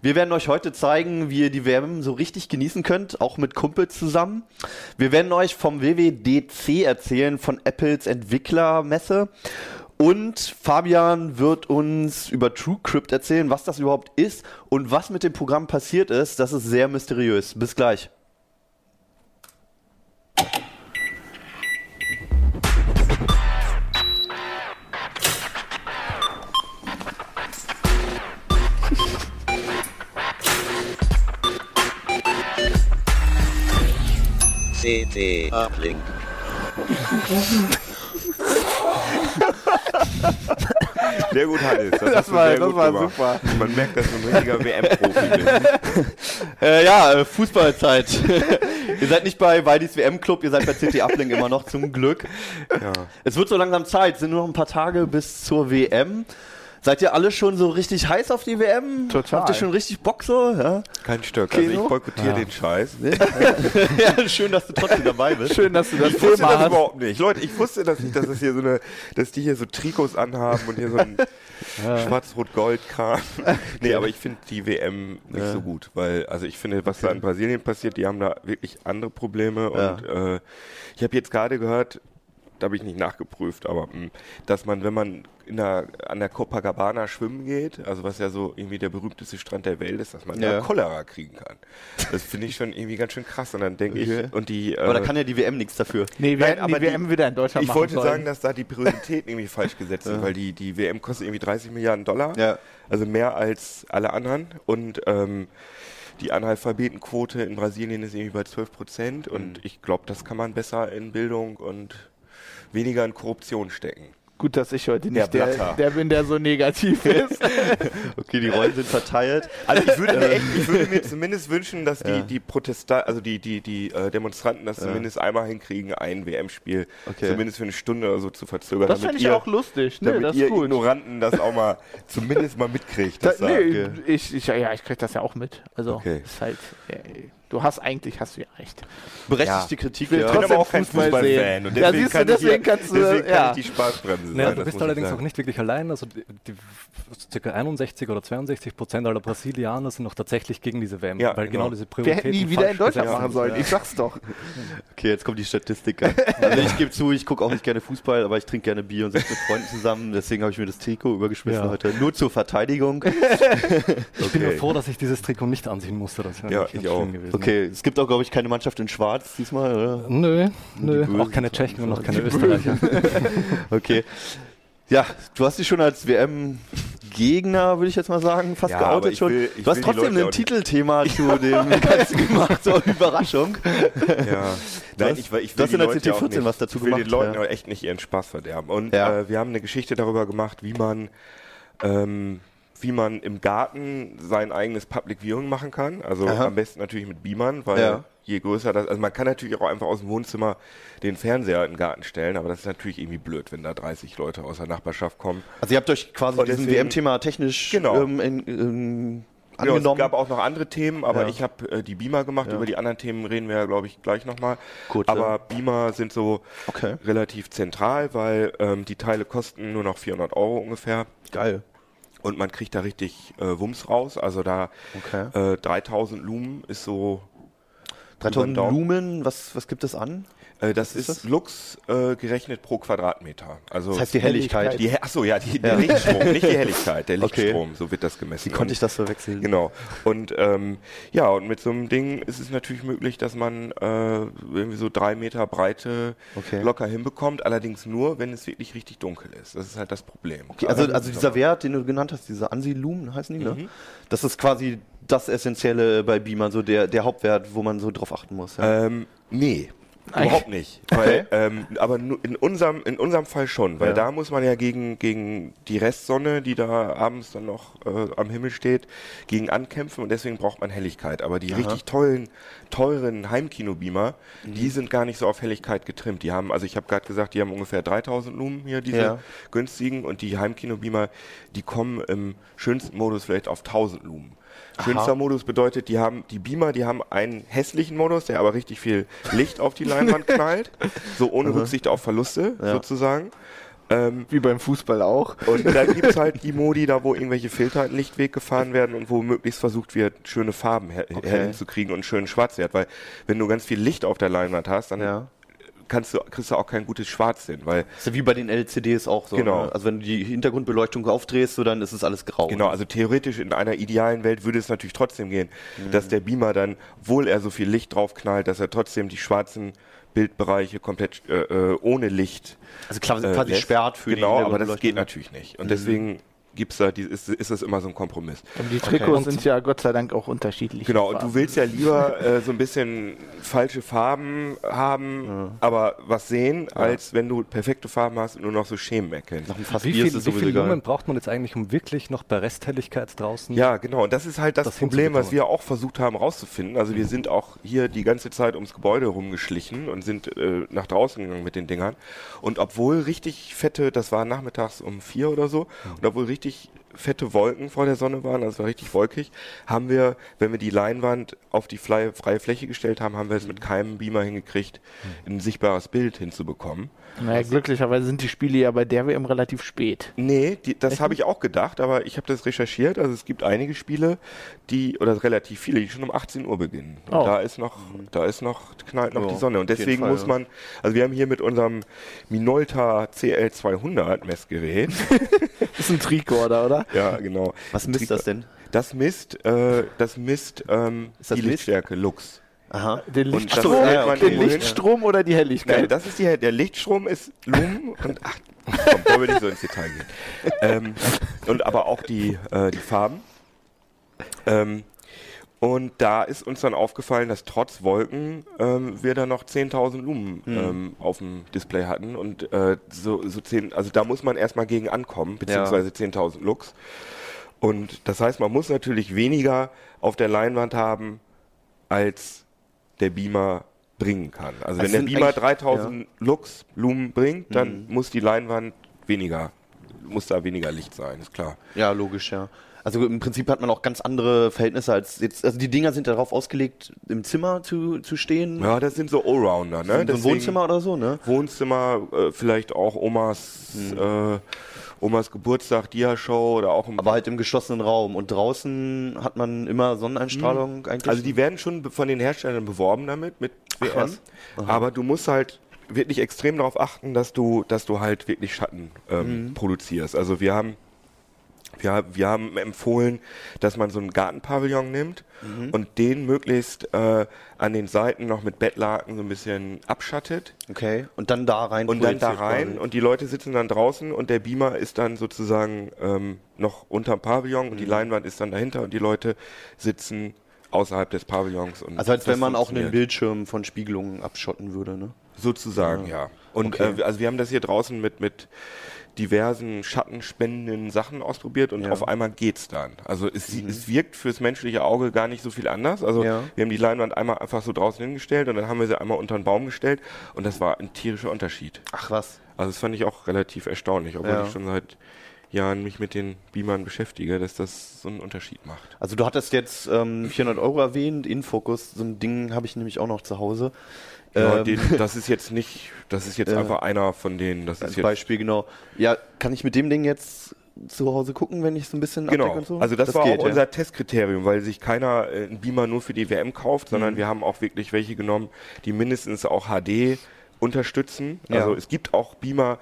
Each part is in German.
Wir werden euch heute zeigen, wie ihr die WM so richtig genießen könnt, auch mit Kumpels zusammen. Wir werden euch vom WWDC erzählen, von Apples Entwicklermesse. Und Fabian wird uns über TrueCrypt erzählen, was das überhaupt ist und was mit dem Programm passiert ist. Das ist sehr mysteriös. Bis gleich. CT Uplink. Sehr gut, Hannes. Das, Das war- das war gemacht. super. Man merkt, dass du ein richtiger WM-Profi bist. Äh, ja, äh, Fußballzeit. ihr seid nicht bei Weidis WM-Club, ihr seid bei CT Uplink immer noch, zum Glück. Ja. Es wird so langsam Zeit, es sind nur noch ein paar Tage bis zur WM. Seid ihr alle schon so richtig heiß auf die WM? Total. Habt ihr schon richtig Bock so? Ja, Kein Stück. Also ich boykottiere den Scheiß. ja schön, dass du trotzdem dabei bist. Schön, dass du das Ich wusste Thema das hast. überhaupt nicht. Leute, ich wusste das nicht, dass es hier so eine, dass die hier so Trikots anhaben und hier so ein Schwarz-Rot-Gold-Kram. Nee, aber ich finde die WM nicht so gut, weil, also ich finde, was da in Brasilien passiert, die haben da wirklich andere Probleme Ja. und äh, ich habe jetzt gerade gehört, da habe ich nicht nachgeprüft, aber mh, dass man, wenn man in der, an der Copacabana schwimmen geht, also was ja so irgendwie der berühmteste Strand der Welt ist, dass man Ja. da Cholera kriegen kann. Das finde ich schon irgendwie ganz schön krass und dann denke Okay. ich, und die, Aber da äh, kann ja die WM nichts dafür. Nee, wir Nein, aber die WM wieder in Deutschland ich machen wollte sollen. sagen, dass da die Prioritäten irgendwie falsch gesetzt sind, weil die, die WM kostet irgendwie 30 Milliarden Dollar. Ja. Also mehr als alle anderen. Und ähm, die Analphabetenquote in Brasilien ist irgendwie bei 12 Prozent. Mhm. Und ich glaube, das kann man besser in Bildung und weniger in Korruption stecken. Gut, dass ich heute Der nicht der, Blatter. der bin, der so negativ ist. Okay, die Rollen sind verteilt. Also ich würde mir echt, ich würde mir zumindest wünschen, dass die, Ja. die Protesta also die, die, die äh, Demonstranten das zumindest einmal hinkriegen, ein WM-Spiel Okay. zumindest für eine Stunde oder so zu verzögern. Das finde ich ihr- auch lustig. Ne, damit das ihr gut. Ignoranten das auch mal zumindest mal mitkriegt. Da, nee, okay. ich, ich, ja, ich krieg das ja auch mit. Also, Okay. ist halt, ey, du hast eigentlich, hast du ja recht. Berechtigte Kritik, will ja. Ich bin trotzdem aber auch kein Fußball Fußballfan. Und Ja, deswegen siehst du, kann deswegen hier, kannst du- deswegen kann ja. ich die Spaßbremse Naja, sein. du das bist allerdings auch nicht wirklich allein. Also die, die ca. 61 oder 62 Prozent aller Brasilianer sind noch tatsächlich gegen diese WM, Ja, weil genau. genau diese Wir Prioritäten hätten nie wieder in Deutschland machen sollen. Ja. Ich sag's doch. Okay, jetzt kommt die Statistik. Also ich gebe zu, ich gucke auch nicht gerne Fußball, aber ich trinke gerne Bier und sitze mit Freunden zusammen. Deswegen habe ich mir das Trikot übergeschmissen Ja. heute. Nur zur Verteidigung. Ich bin nur Okay. froh, dass ich dieses Trikot nicht anziehen musste. Das wäre Ja, ich auch. gewesen. Okay, es gibt auch, glaube ich, keine Mannschaft in Schwarz diesmal, oder? Nö, nö, auch keine Tschechen und auch keine Österreicher. Okay. Ja, du hast dich schon als WM-Gegner, würde ich jetzt mal sagen, fast Ja, geoutet ich schon. will- du hast trotzdem ein Titelthema zu dem Ganzen gemacht, so Überraschung. Ja. Nein, ich, will- ich du will hast die in der Leute CT14 auch nicht, was dazu ich will den gemacht, Leuten ja. auch echt nicht ihren Spaß verderben. Und Ja. äh, wir haben eine Geschichte darüber gemacht, wie man ähm, wie man im Garten sein eigenes Public Viewing machen kann. Also Aha. am besten natürlich mit Beamern, weil Ja. je größer das, also man kann natürlich auch einfach aus dem Wohnzimmer den Fernseher in den Garten stellen, aber das ist natürlich irgendwie blöd, wenn da 30 Leute aus der Nachbarschaft kommen. Also ihr habt euch quasi Und diesem WM-Thema technisch Genau. ähm, in, ähm, Ja, es angenommen. gab auch noch andere Themen, aber Ja. ich habe äh, die Beamer gemacht. Ja. Über die anderen Themen reden wir ja, glaube ich, gleich nochmal. Gut, aber ja. Beamer sind so Okay. relativ zentral, weil ähm, die Teile kosten nur noch 400 Euro ungefähr. Geil. Und man kriegt da richtig äh, Wumms raus. Also da Okay. äh, 3000 Lumen ist so, 3000 Daumen. Lumen, was, was gibt es an? Äh, das ist ist, das? Lux äh, gerechnet pro Quadratmeter. Also Das heißt die Helligkeit. die, achso, ja, die, der Lichtstrom, nicht die Helligkeit, der Okay. Lichtstrom, so wird das gemessen. Wie konnte ich das verwechseln? Genau. Und ähm, ja, und mit so einem Ding ist es natürlich möglich, dass man äh, irgendwie so drei Meter Breite Okay. locker hinbekommt, allerdings nur, wenn es wirklich richtig dunkel ist. Das ist halt das Problem. Okay, also, also dieser Wert, den du genannt hast, diese Ansi-Lumen heißen die, ne? Mhm. Das ist quasi das Essentielle bei Beamer, so der, der Hauptwert, wo man so drauf achten muss. Ja. Ähm, nee. Überhaupt nicht. Weil, ähm, aber in unserem, in unserem Fall schon, weil Ja. da muss man ja gegen, gegen die Restsonne, die da abends dann noch äh, am Himmel steht, gegen ankämpfen und deswegen braucht man Helligkeit. Aber die richtig tollen, teuren Heimkinobeamer, Mhm. die sind gar nicht so auf Helligkeit getrimmt. Die haben, also ich habe gerade gesagt, die haben ungefähr 3000 Lumen hier, diese Ja. günstigen und die Heimkinobeamer, die kommen im schönsten Modus vielleicht auf 1000 Lumen. Schönster Modus bedeutet, die haben die Beamer, die haben einen hässlichen Modus, der aber richtig viel Licht auf die Leinwand knallt, so ohne Rücksicht auf Verluste Ja. sozusagen. Ähm, Wie beim Fußball auch. und dann gibt's halt die Modi, da wo irgendwelche Filter in den Lichtweg gefahren werden und wo möglichst versucht wird, schöne Farben her Okay. hinzukriegen und einen schönen Schwarzwert. Weil wenn du ganz viel Licht auf der Leinwand hast, dann Ja. Kannst du, kriegst du auch kein gutes Schwarz hin. Weil, Das ist ja wie bei den LCDs auch so. Genau. Ne? Also wenn du die Hintergrundbeleuchtung aufdrehst, so dann ist es alles grau. genau, also theoretisch in einer idealen Welt würde es natürlich trotzdem gehen, Mhm. dass der Beamer dann, obwohl er so viel Licht draufknallt, dass er trotzdem die schwarzen Bildbereiche komplett äh, äh, ohne Licht Also klar, äh, quasi lässt. sperrt für die Genau, aber das geht ne? natürlich nicht. Und deswegen gibt's da, die, ist, ist das immer so ein Kompromiss. Und die Trikots Und- sind ja Gott sei Dank auch unterschiedlich. Genau, und du willst ja lieber äh, so ein bisschen falsche Farben haben, aber was sehen, als wenn du perfekte Farben hast und nur noch so Schemen erkennst. Wie viel, es wie viel. Lumen braucht man jetzt eigentlich, um wirklich noch bei Resthelligkeit draußen? Ja, genau. Und das ist halt das, Das Problem, was wir auch versucht haben rauszufinden. Also wir sind auch hier die ganze Zeit ums Gebäude rumgeschlichen und sind äh, nach draußen gegangen mit den Dingern. Und obwohl richtig fette, das war nachmittags um vier oder so, und obwohl richtig richtig fette Wolken vor der Sonne waren, also es war richtig wolkig, haben wir, wenn wir die Leinwand auf die freie, Fläche gestellt haben, haben wir es mit keinem Beamer hingekriegt, ein sichtbares Bild hinzubekommen. Naja, glücklicherweise sind die Spiele ja bei der WM relativ spät. Nee, die, das habe ich auch gedacht, aber ich habe das recherchiert. Also es gibt einige Spiele, die, oder relativ viele, die schon um 18 Uhr beginnen. Und Oh. da ist noch, da ist noch, knallt noch Ja, die Sonne. Und deswegen Fall, muss man, also wir haben hier mit unserem Minolta CL200 Messgerät, Das ist ein Tricorder, oder? Ja genau. Was misst das denn? Das misst, äh, das misst ähm, Ist das die? Lichtstärke, Lux. Aha. Den Lichtstrom, das stellt man den. Lichtstrom oder die Helligkeit? Nein, das ist die, der Lichtstrom ist Lumen und ach, komm, wollen wir nicht so ins Detail gehen. Ähm, und aber auch die, äh, die Farben. Ähm, und da ist uns dann aufgefallen, dass trotz Wolken ähm, wir da noch 10.000 Lumen ähm, auf dem Display hatten und äh, so, so 10, also da muss man erstmal gegen ankommen, beziehungsweise 10.000 Lux. Und das heißt, man muss natürlich weniger auf der Leinwand haben, als der Beamer bringen kann. Also, Also wenn der Beamer eigentlich- 3000 Lux Lumen bringt, dann muss die Leinwand weniger, muss da weniger Licht sein, ist klar. Ja, logisch, ja. Also im Prinzip hat man auch ganz andere Verhältnisse als jetzt. Also die Dinger sind darauf ausgelegt, im Zimmer zu, zu stehen. Ja, das sind so Allrounder, ne? so ein Wohnzimmer oder so, ne? Wohnzimmer, äh, vielleicht auch Omas, äh, Omas Geburtstag, Dia-Show oder auch im Aber halt im geschlossenen Raum. Und draußen hat man immer Sonneneinstrahlung eigentlich. Also die werden schon von den Herstellern beworben damit, mit WM. Aber du musst halt wirklich extrem darauf achten, dass du, dass du halt wirklich Schatten ähm, Mhm. produzierst. Also wir haben wir, wir haben empfohlen, dass man so einen Gartenpavillon nimmt Mhm. und den möglichst äh, an den Seiten noch mit Bettlaken so ein bisschen abschattet okay. Und dann da rein. und dann da rein quasi. und die Leute sitzen dann draußen und der Beamer ist dann sozusagen ähm, noch unterm Pavillon und die Mhm. Leinwand ist dann dahinter und die Leute sitzen außerhalb des Pavillons. Und Also als wenn man auch einen. Bildschirm von Spiegelungen abschotten würde, ne? Sozusagen, ja. Und Okay. äh, also wir haben das hier draußen mit, mit diversen schattenspendenden Sachen ausprobiert und Ja. Mhm. auf einmal geht's dann. Also es, sie- es wirkt fürs menschliche Auge gar nicht so viel anders. Also Ja. wir haben die Leinwand einmal einfach so draußen hingestellt und dann haben wir sie einmal unter den Baum gestellt und das war ein tierischer Unterschied. Ach was. Also das fand ich auch relativ erstaunlich, obwohl Ja. ich schon seit Jahren mich mit den Beamern beschäftige, dass das so einen Unterschied macht. Also du hattest jetzt ähm, 400 Euro erwähnt, Infocus, so ein Ding habe ich nämlich auch noch zu Hause. Ja, Ähm, den, das ist jetzt nicht, das ist jetzt Ja. einfach einer von denen. Das ist jetzt Beispiel, genau. Ja, kann ich mit dem Ding jetzt zu Hause gucken, wenn ich so ein bisschen Genau, und so? also das, war geht, auch unser Testkriterium, weil sich keiner äh, einen Beamer nur für die WM kauft, Mhm. sondern wir haben auch wirklich welche genommen, die mindestens auch HD unterstützen. Ja. Also es gibt auch Beamer,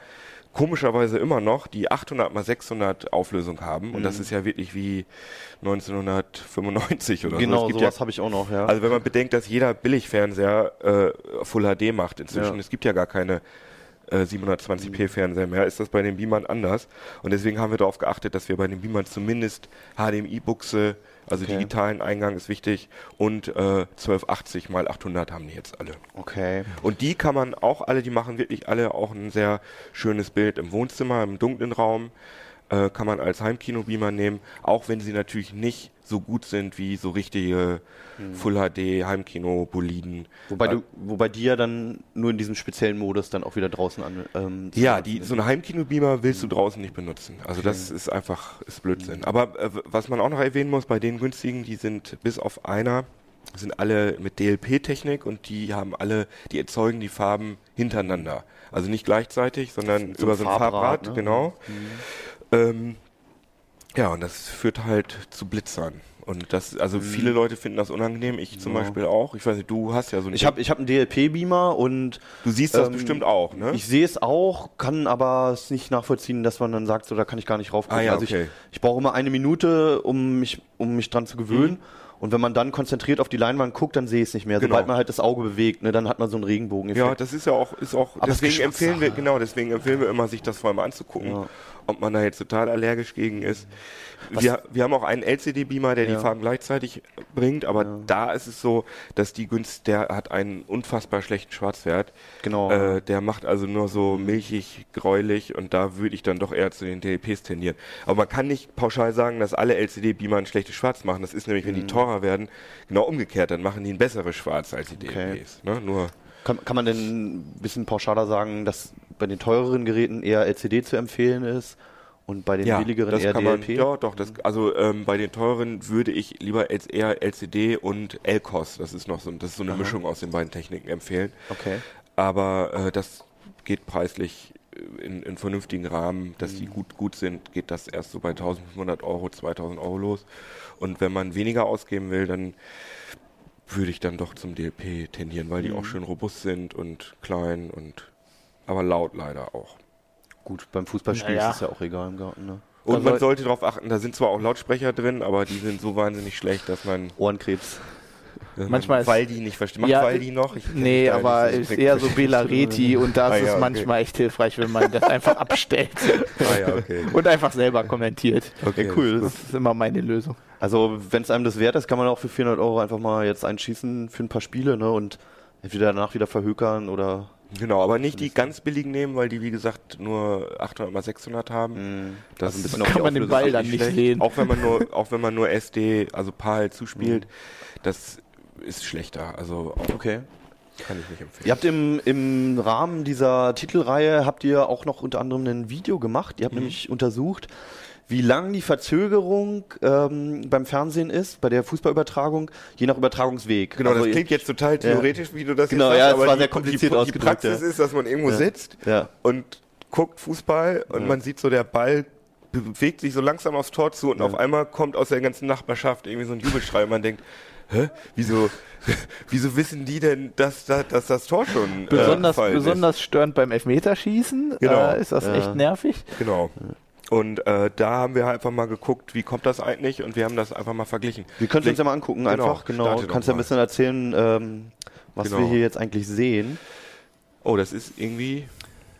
komischerweise immer noch, die 800 mal 600 Auflösung haben und das ist ja wirklich wie 1995 oder. Genau, so. Gibt sowas ja, habe ich auch noch, ja. also wenn man bedenkt, dass jeder Billigfernseher äh, Full HD macht inzwischen, Ja. es gibt ja gar keine äh, 720p Fernseher mehr, ist das bei den Beamern anders. Und deswegen haben wir darauf geachtet, dass wir bei den Beamern zumindest HDMI-Buchse, also Okay. digitalen Eingang ist wichtig und äh, 1280 mal 800 haben die jetzt alle. okay. Und die kann man auch alle, die machen wirklich alle auch ein sehr schönes Bild im Wohnzimmer, im dunklen Raum. Äh, kann man als Heimkino-Beamer nehmen, auch wenn sie natürlich nicht so gut sind wie so richtige Full HD Heimkino-Boliden. Wobei Weil- du, wobei die ja dann nur in diesem speziellen Modus dann auch wieder draußen an. Ähm, Ja, die, so eine Heimkino-Beamer willst du draußen nicht benutzen. Also das ist einfach ist Blödsinn. Aber äh, was man auch noch erwähnen muss, bei den günstigen, die sind bis auf einer, sind alle mit DLP-Technik und die haben alle, die erzeugen die Farben hintereinander. Also nicht gleichzeitig, sondern So über so ein Farbrad, Farbrad, ne? genau. Ähm, ja, und das führt halt zu Blitzern. Und das, also viele Leute finden das unangenehm, ich zum Ja. Beispiel auch. Ich weiß nicht, du hast ja so ein Ich habe ich hab einen DLP-Beamer und Du siehst das ähm, bestimmt auch, ne? ich sehe es auch, kann aber es nicht nachvollziehen, dass man dann sagt, so da kann ich gar nicht raufgucken. Ah ja, also okay. ich, ich brauche immer eine Minute, um mich, um mich dran zu gewöhnen. Mhm. Und wenn man dann konzentriert auf die Leinwand guckt, dann sehe ich es nicht mehr. Genau. Sobald man halt das Auge bewegt, ne, dann hat man so einen Regenbogeneffekt. Ja, das ist ja auch, ist auch, Aber deswegen empfehlen wir, genau, deswegen empfehlen wir immer, sich das vor allem anzugucken, Ja. ob man da jetzt total allergisch gegen ist. Wir, wir haben auch einen LCD-Beamer, der Ja. die Farben gleichzeitig bringt, aber Ja. da ist es so, dass die Günst, der hat einen unfassbar schlechten Schwarzwert. Genau. Äh, der macht also nur so milchig, gräulich und da würde ich dann doch eher zu den DLPs tendieren. Aber man kann nicht pauschal sagen, dass alle LCD-Beamer ein schlechtes Schwarz machen. Das ist nämlich, wenn Mhm. die teurer werden, genau umgekehrt, dann machen die ein besseres Schwarz als die Okay. DLPs. Ne? Nur Kann, kann man denn ein bisschen pauschaler sagen, dass bei den teureren Geräten eher LCD zu empfehlen ist und bei den billigeren das eher kann man, DLP? Ja, doch. Das, also ähm, bei den teuren würde ich lieber als eher LCD und LCOS, das ist noch so, das ist so eine Mischung aus den beiden Techniken empfehlen. Okay. Aber äh, das geht preislich in, in vernünftigen Rahmen, dass Mhm. die gut gut sind, geht das erst so bei 1500 Euro, 2000 Euro los. Und wenn man weniger ausgeben will, dann würde ich dann doch zum DLP tendieren, weil die Mhm. auch schön robust sind und klein und aber laut leider auch. Gut, beim Fußballspiel Naja. ist es ja auch egal im Garten, ne? Und Also- man sollte darauf achten, da sind zwar auch Lautsprecher drin, aber die sind so wahnsinnig schlecht, dass man Ohrenkrebs. Manchmal man ist- Waldi nicht versteht. Macht Ja, Waldi noch? Ich Nee, aber ist eher so richtig. Bela Reti und da Ah ist ja, es okay. manchmal echt hilfreich, wenn man das einfach abstellt Ah ja, okay. und einfach selber kommentiert. okay. Ja, cool. Das ist immer meine Lösung. Also, wenn es einem das wert ist, kann man auch für 400 Euro einfach mal jetzt einschießen für ein paar Spiele, ne? Und entweder danach wieder verhökern oder. Genau, aber nicht die ganz billigen nehmen, weil die, wie gesagt, nur 800 mal 600 haben. Mh, Das also ein bisschen ist kann man den Ball dann nicht schlecht. sehen. Auch wenn man nur, auch wenn man nur SD, also PAL zuspielt, Mhm. das ist schlechter. Also Okay. kann ich nicht empfehlen. Ihr habt im, im Rahmen dieser Titelreihe habt ihr auch noch unter anderem ein Video gemacht. Ihr habt nämlich untersucht, wie lang die Verzögerung ähm, beim Fernsehen ist, bei der Fußballübertragung, je nach Übertragungsweg. Genau, Also das klingt jetzt total theoretisch, wie du das Genau, jetzt ja, sagst, es war die, sehr kompliziert die, die Praxis ja. ist, dass man irgendwo Ja. sitzt Ja. und guckt Fußball und Ja. man sieht so, der Ball bewegt sich so langsam aufs Tor zu und auf einmal kommt aus der ganzen Nachbarschaft irgendwie so ein Jubelschrei und man denkt, hä, wieso, wieso wissen die denn, dass, da- dass das Tor schon äh, Besonders, ist? besonders störend beim Elfmeterschießen Genau. äh, ist das Ja. echt nervig. Genau. Und äh, da haben wir einfach mal geguckt, wie kommt das eigentlich und wir haben das einfach mal verglichen. Wir können es uns ja mal angucken, Genau, einfach. Genau. doch Kannst ja ein bisschen erzählen, ähm, was Genau. wir hier jetzt eigentlich sehen. Oh, das ist irgendwie.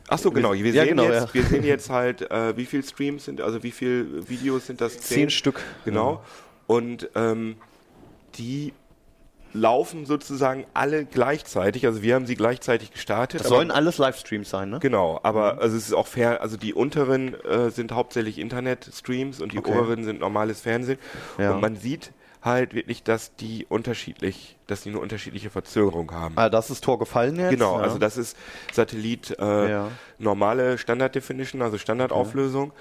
Ach so, genau. Wir Ja, sehen, genau, jetzt, ja. wir sehen jetzt halt, äh, wie viel Streams sind, also wie viel Videos sind das? Zehn Stück. Genau. Und ähm, die laufen sozusagen alle gleichzeitig. Also wir haben sie gleichzeitig gestartet. Das sollen alles Livestreams sein, ne? Genau, aber also es ist auch fair, also die unteren äh, sind hauptsächlich Internet-Streams und die Okay. oberen sind normales Fernsehen. Ja. Und man sieht halt wirklich, dass die unterschiedlich, dass die eine unterschiedliche Verzögerung haben. Ah, das ist Tor gefallen jetzt. Genau, ja. also das ist Satellit äh, Ja. normale Standard Definition, also Standardauflösung.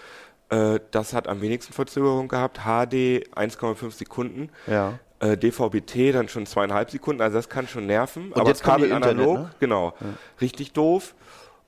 Äh, das hat am wenigsten Verzögerung gehabt. HD 1,5 Sekunden. Ja. Äh, DVB-T dann schon zweieinhalb Sekunden, also das kann schon nerven. Und jetzt kommen die Kabel Internet, analog, ne? genau. Richtig doof.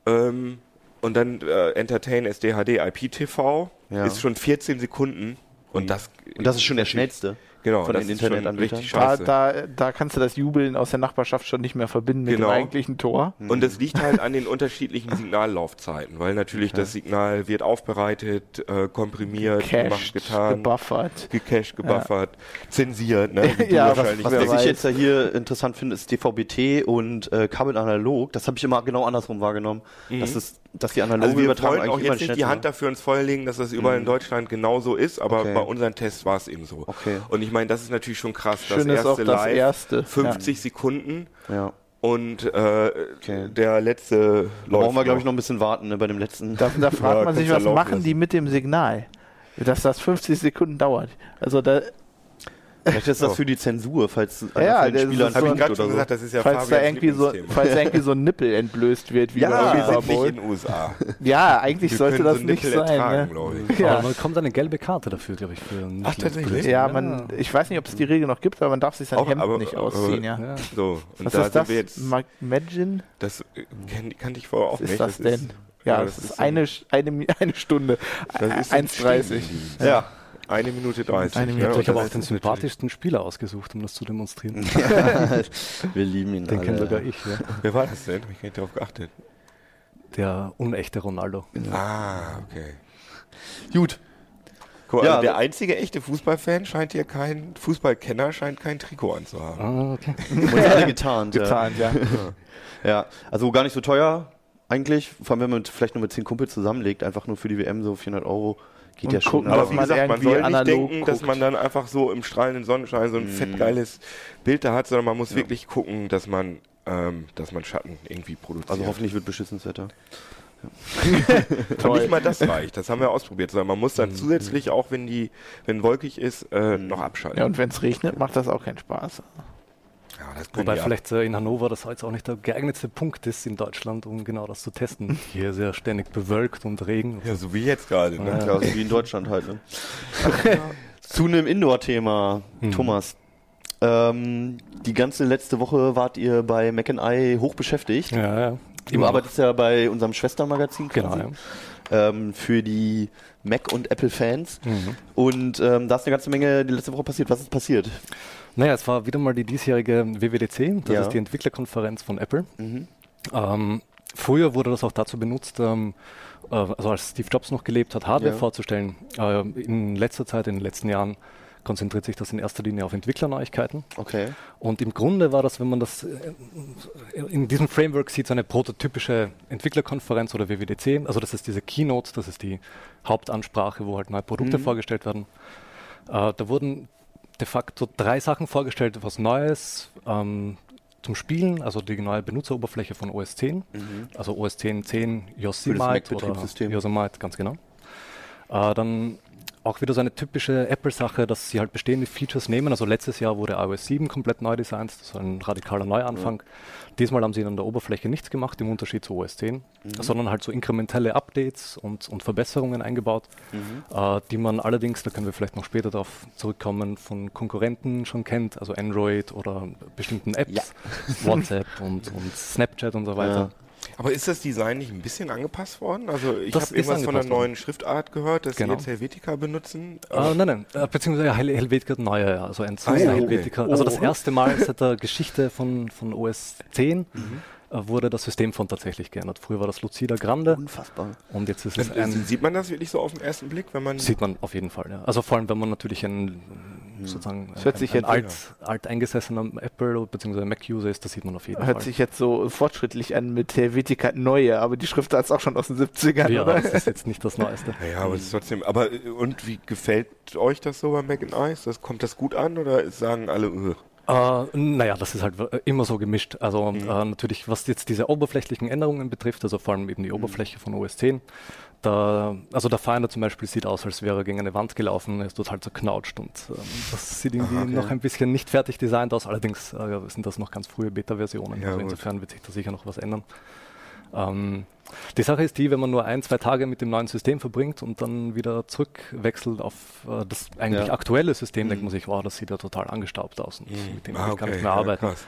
Ähm, und dann äh, Entertain SD HD IPTV Ja. ist schon 14 Sekunden. Und das, Und das ist schon der schnellste. Genau, von das den Internetanbietern. richtig Da, da, da kannst du das Jubeln aus der Nachbarschaft schon nicht mehr verbinden mit Genau. dem eigentlichen Tor. Und das liegt halt an den unterschiedlichen Signallaufzeiten, weil natürlich das Signal wird aufbereitet, äh, komprimiert, gemacht, Cached, getan, gebuffert. gecached, gebuffert, zensiert. Ne? Wie du Ja, was- wahrscheinlich Was, was ich jetzt ja hier interessant finde, ist DVB-T und äh, Kabelanalog. Das habe ich immer genau andersrum wahrgenommen. Das ist, dass die analoge Also wir Übertragung wollen auch jetzt nicht die Hand dafür ins Feuer legen, dass das überall in Deutschland genauso ist, aber Okay. bei unseren Tests war es eben so. Okay. Und ich meine, das ist natürlich schon krass. Schön das ist auch erste das Live, erste. 50 Sekunden war. Ja. und äh, Okay. der letzte Da brauchen wir, glaube ich, noch ein bisschen warten ne, bei dem letzten. Da, da fragt Ja, man sich, was machen lassen. die mit dem Signal? Dass das 50 Sekunden dauert. Also da, Vielleicht ist das für die Zensur, falls Ja, von den Spielern ist Habe ich gerade oder schon so. gesagt, das ist ja falls, da irgendwie so, falls da irgendwie so ein Nippel entblößt wird, wie Ja, beim wir sind nicht in den USA. Ja, eigentlich Wir sollte das so nicht Nippel sein. ertragen, ne? glaube ich. Ja. Aber man bekommt eine gelbe Karte dafür, glaube ich. Für Ach, tatsächlich? Ja, man, ich weiß nicht, ob es die Regel noch gibt, aber man darf sich sein Auch, Hemd aber- nicht aber- ausziehen, ja. Ja. So, und Was da ist das? jetzt. Ma- Imagine? Das äh, kannte ich vorher auch Was nicht. ist das denn? Ja, das, ist so- eine, eine, eine Stunde. das ist so ein 1,30. Stehdienst. Ja. Eine Minute 30. Eine ne? Minute. Und Ich habe auch den sympathischsten Spieler ausgesucht, um das zu demonstrieren. Wir lieben ihn Den kenne alle. sogar ich, ja. Wer war das denn? Ich nicht darauf geachtet. Der unechte Ronaldo. Ah, okay. Gut. Guck, Ja, also der also- einzige echte Fußballfan scheint hier kein, Fußballkenner scheint kein Trikot anzuhaben. Ah, okay. Uns alle getarnt. ja. Getarnt, ja. Ja, also gar nicht so teuer eigentlich. Vor allem, wenn man mit, vielleicht nur mit 10 Kumpels zusammenlegt, einfach nur für die WM so 400 Euro. Geht Und ja schon. gucken, Aber dass wie man gesagt, man soll nicht denken, dass guckt. man dann einfach so im strahlenden Sonnenschein so ein fettgeiles Bild da hat, sondern man muss wirklich gucken, dass man, ähm, dass man Schatten irgendwie produziert. also hoffentlich wird beschissenes Wetter. Und nicht mal das reicht, das haben wir ausprobiert, sondern man muss dann zusätzlich, auch wenn die, wenn wolkig ist, äh, noch abschalten. Ja, und wenn es regnet, macht das auch keinen Spaß. Ja, Wobei vielleicht äh, in Hannover das jetzt auch nicht der geeignetste Punkt ist in Deutschland, um genau das zu testen. Hier ist ja ständig bewölkt und Regen. Ja, so wie jetzt gerade. Ne? Ja, so wie in Deutschland halt. Ne? Zu einem Indoor-Thema, Thomas. Ähm, die ganze letzte Woche wart ihr bei Mac I hoch beschäftigt. Ja, ja. Du arbeitest ja bei unserem Schwestermagazin Genau, quasi, ja. ähm, für die Mac- und Apple-Fans. Mhm. Und ähm, da ist eine ganze Menge die letzte Woche passiert. Was ist passiert? Naja, es war wieder mal die diesjährige WWDC, das Ja. ist die Entwicklerkonferenz von Apple. Mhm. Ähm, früher wurde das auch dazu benutzt, ähm, äh, also als Steve Jobs noch gelebt hat, Hardware Ja. vorzustellen. Äh, in letzter Zeit, in den letzten Jahren, konzentriert sich das in erster Linie auf Entwicklerneuigkeiten. Okay. Und im Grunde war das, wenn man das äh, in diesem Framework sieht, so eine prototypische Entwicklerkonferenz oder WWDC. Also das ist diese Keynote, das ist die Hauptansprache, wo halt neue Produkte Mhm. vorgestellt werden. Äh, da wurden de facto drei Sachen vorgestellt, was Neues ähm, zum Spielen, also die neue Benutzeroberfläche von OS 10, also OS 10 10 Yosemite oder. Yosemite, ganz genau. Äh, dann auch wieder so eine typische Apple-Sache, dass sie halt bestehende Features nehmen. Also letztes Jahr wurde iOS 7 komplett neu designt, das war ein radikaler Neuanfang. Diesmal haben sie an der Oberfläche nichts gemacht, im Unterschied zu OS 10, sondern halt so inkrementelle Updates und, und Verbesserungen eingebaut, äh, die man allerdings, da können wir vielleicht noch später darauf zurückkommen, von Konkurrenten schon kennt, also Android oder bestimmten Apps, Ja. WhatsApp und, und Snapchat und so weiter. Aber ist das Design nicht ein bisschen angepasst worden? Also ich habe irgendwas von einer neuen Schriftart gehört, dass Genau. sie jetzt Helvetica benutzen. Äh, nein, nein, äh, beziehungsweise Hel Helvetica hat neue, ja, also ein Ah, ja, okay. Helvetica. Also das erste Mal seit der Geschichte von, von OS 10 äh, wurde das Systemfont tatsächlich geändert. Früher war das Lucida Grande Unfassbar. und jetzt ist es Äh, ein, Sieht man das wirklich so auf den ersten Blick, wenn man sieht man auf jeden Fall, ja. Also vor allem, wenn man natürlich ein sozusagen Das hört ein, sich ein jetzt- alt, alteingesessener Apple- bzw. Mac-User ist, das sieht man auf jeden Hört Fall. sich jetzt so fortschrittlich an mit Helvetica Neue, aber die Schriftart ist auch schon aus den 70ern, ja, oder? das ist jetzt nicht das Neueste. Ja, aber es ist trotzdem. Aber äh, und wie gefällt euch das so bei Mac and Ice? Das, kommt das gut an oder sagen alle? Uh, Äh, naja, das ist halt äh, immer so gemischt. Also Mhm. äh, natürlich, was jetzt diese oberflächlichen Änderungen betrifft, also vor allem eben Mhm. die Oberfläche von OS 10, da, also der Finder zum Beispiel sieht aus, als wäre er gegen eine Wand gelaufen, er ist total zerknautscht und ähm, das sieht irgendwie Aha, okay. noch ein bisschen nicht fertig designt aus. Allerdings äh, sind das noch ganz frühe Beta-Versionen, Ja, also insofern wird sich da sicher noch was ändern. Ähm, die Sache ist die, wenn man nur ein, zwei Tage mit dem neuen System verbringt und dann wieder zurückwechselt auf äh, das eigentlich Ja. aktuelle System, denkt Mhm. man sich, wow, das sieht ja total angestaubt aus und mit dem ah, will ich gar okay, nicht mehr ja, arbeiten. krass.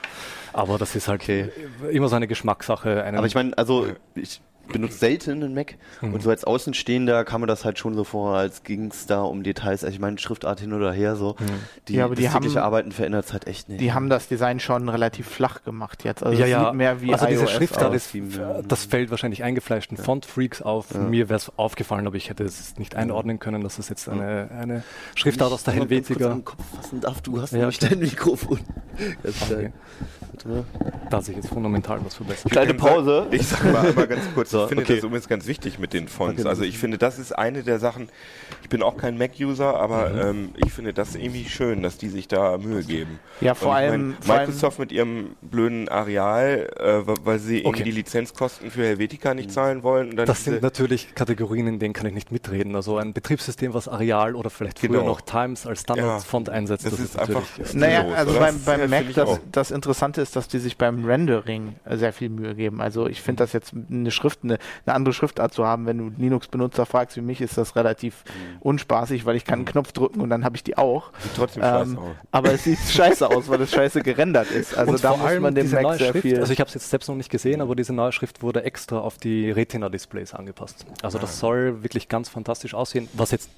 Aber das ist halt Okay. immer so eine Geschmackssache. Aber ich meine, also ich benutze selten einen Mac Mhm. und so als Außenstehender kam mir das halt schon so vor, als ging es da um Details. Also ich meine, Schriftart hin oder her so. Die, Ja, aber die das tägliche haben- Arbeiten verändert es halt echt nicht. Die haben das Design schon relativ flach gemacht jetzt. Also ja, es ja, sieht mehr wie also diese iOS Schriftart aus. ist, Ja. das fällt wahrscheinlich eingefleischten Font-Freaks auf. Mir wäre es aufgefallen, aber ich hätte es nicht einordnen können, dass es jetzt eine, eine Schriftart aus der Helvetica. Kopf fassen darf, du hast Ja, nämlich klar. dein Mikrofon. Das ist Okay. geil. Da sich jetzt fundamental was verbessert. Kleine Pause. Ich sag mal, mal ganz kurz, So, ich finde okay. das übrigens ganz wichtig mit den Fonts. Also ich finde, das ist eine der Sachen, ich bin auch kein Mac-User, aber ähm, ich finde das irgendwie schön, dass die sich da Mühe geben. Ja, vor ich allem- mein, vor allem- Microsoft mit ihrem blöden Areal, äh, weil sie irgendwie Okay. die Lizenzkosten für Helvetica nicht zahlen wollen. Und dann Das sind natürlich Kategorien, in denen kann ich nicht mitreden. Also ein Betriebssystem, was Areal oder vielleicht früher Genau. noch Times als Standardfont einsetzt, das ist einfach- natürlich. Naja, also beim, Das, beim äh, Mac, das, das Interessante ist, dass die sich beim Rendering äh, sehr viel Mühe geben. Also ich finde das jetzt eine Schrift, eine, eine andere Schriftart zu haben, wenn du Linux-Benutzer fragst wie mich, ist das relativ unspaßig, weil ich kann einen Knopf drücken und dann habe ich die auch. Sieht trotzdem scheiße Ähm, aus. aber es sieht scheiße aus, weil es scheiße gerendert ist. Also und da vor muss allem man dem diese Mac neue sehr Schrift, viel. also ich habe es jetzt selbst noch nicht gesehen, aber diese neue Schrift wurde extra auf die Retina-Displays angepasst. Also das soll wirklich ganz fantastisch aussehen, was jetzt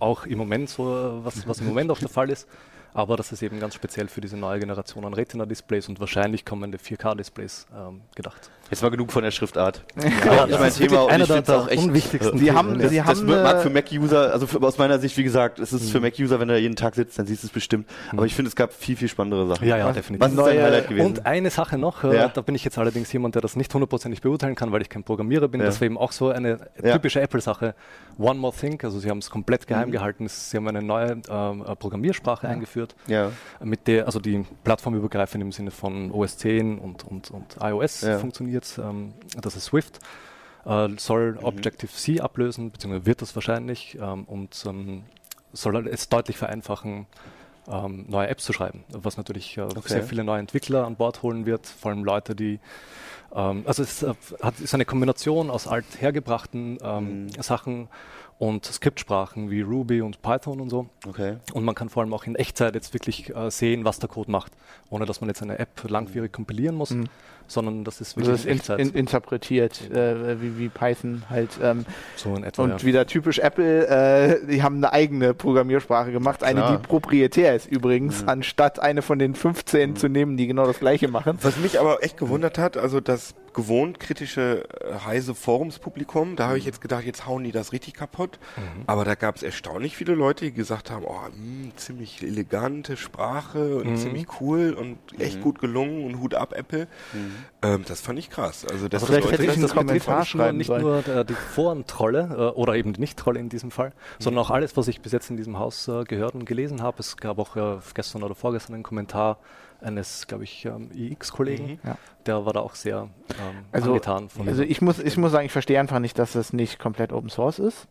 auch im Moment so, was, was im Moment auch der Fall ist. Aber das ist eben ganz speziell für diese neue Generation an Retina-Displays und wahrscheinlich kommende 4K-Displays ähm, gedacht. Jetzt mal genug von der Schriftart. Ja, das ist mein Thema und ich finde es auch echt unwichtigsten Sie haben- Themen. Sie das haben wird- mag eine- für Mac-User, also für, aus meiner Sicht, wie gesagt, es ist für Mac-User, wenn du da jeden Tag sitzt, dann siehst du es bestimmt. Aber ich finde, es gab viel, viel spannendere Sachen. Ja, ja, Was- definitiv. Was ist dein Highlight gewesen? Und eine Sache noch, äh, Ja. da bin ich jetzt allerdings jemand, der das nicht hundertprozentig beurteilen kann, weil ich kein Programmierer bin. Ja. Das war eben auch so eine Ja. typische Apple-Sache. One More Thing, also sie haben es komplett geheim Mhm. gehalten. Sie haben eine neue ähm, äh, Programmiersprache eingeführt, ja. mit der, also die plattformübergreifend im Sinne von OS 10 und, und, und iOS Ja. Funktioniert. Ähm, das ist Swift. Äh, soll Mhm. Objective-C ablösen, beziehungsweise wird das wahrscheinlich ähm, und ähm, soll es deutlich vereinfachen, ähm, neue Apps zu schreiben, was natürlich äh, sehr viele neue Entwickler an Bord holen wird, vor allem Leute, die ähm, also es äh, hat, ist eine Kombination aus althergebrachten ähm, Mhm. Sachen und Skriptsprachen wie Ruby und Python und so. Okay. Und man kann vor allem auch in Echtzeit jetzt wirklich äh, sehen, was der Code macht, ohne dass man jetzt eine App langwierig kompilieren muss, Mhm. Sondern das ist also wirklich das ist in in, interpretiert, äh, wie, wie Python halt. Ähm, so in etwa. und ja. wieder typisch Apple, äh, die haben eine eigene Programmiersprache gemacht, eine, Klar. die proprietär ist übrigens, anstatt eine von den 15 zu nehmen, die genau das gleiche machen. Was mich aber echt gewundert hat, also das gewohnt kritische äh, heise Forumspublikum, da habe ich jetzt gedacht, jetzt hauen die das richtig kaputt. Aber da gab es erstaunlich viele Leute, die gesagt haben, oh, mh, ziemlich elegante Sprache und ziemlich cool und echt gut gelungen und Hut ab Apple. Ähm, das fand ich krass. Also das Also vielleicht hätte ich einen Kommentar nicht nur, schreiben nicht sollen. nur äh, die Forentrolle äh, oder eben die Nicht-Trolle in diesem Fall, sondern auch alles, was ich bis jetzt in diesem Haus äh, gehört und gelesen habe. Es gab auch äh, gestern oder vorgestern einen Kommentar eines, glaube ich, ähm, IX-Kollegen, Ja. der war da auch sehr ähm, Also, angetan von also ich muss, ich muss sagen, ich verstehe einfach nicht, dass das nicht komplett Open Source ist.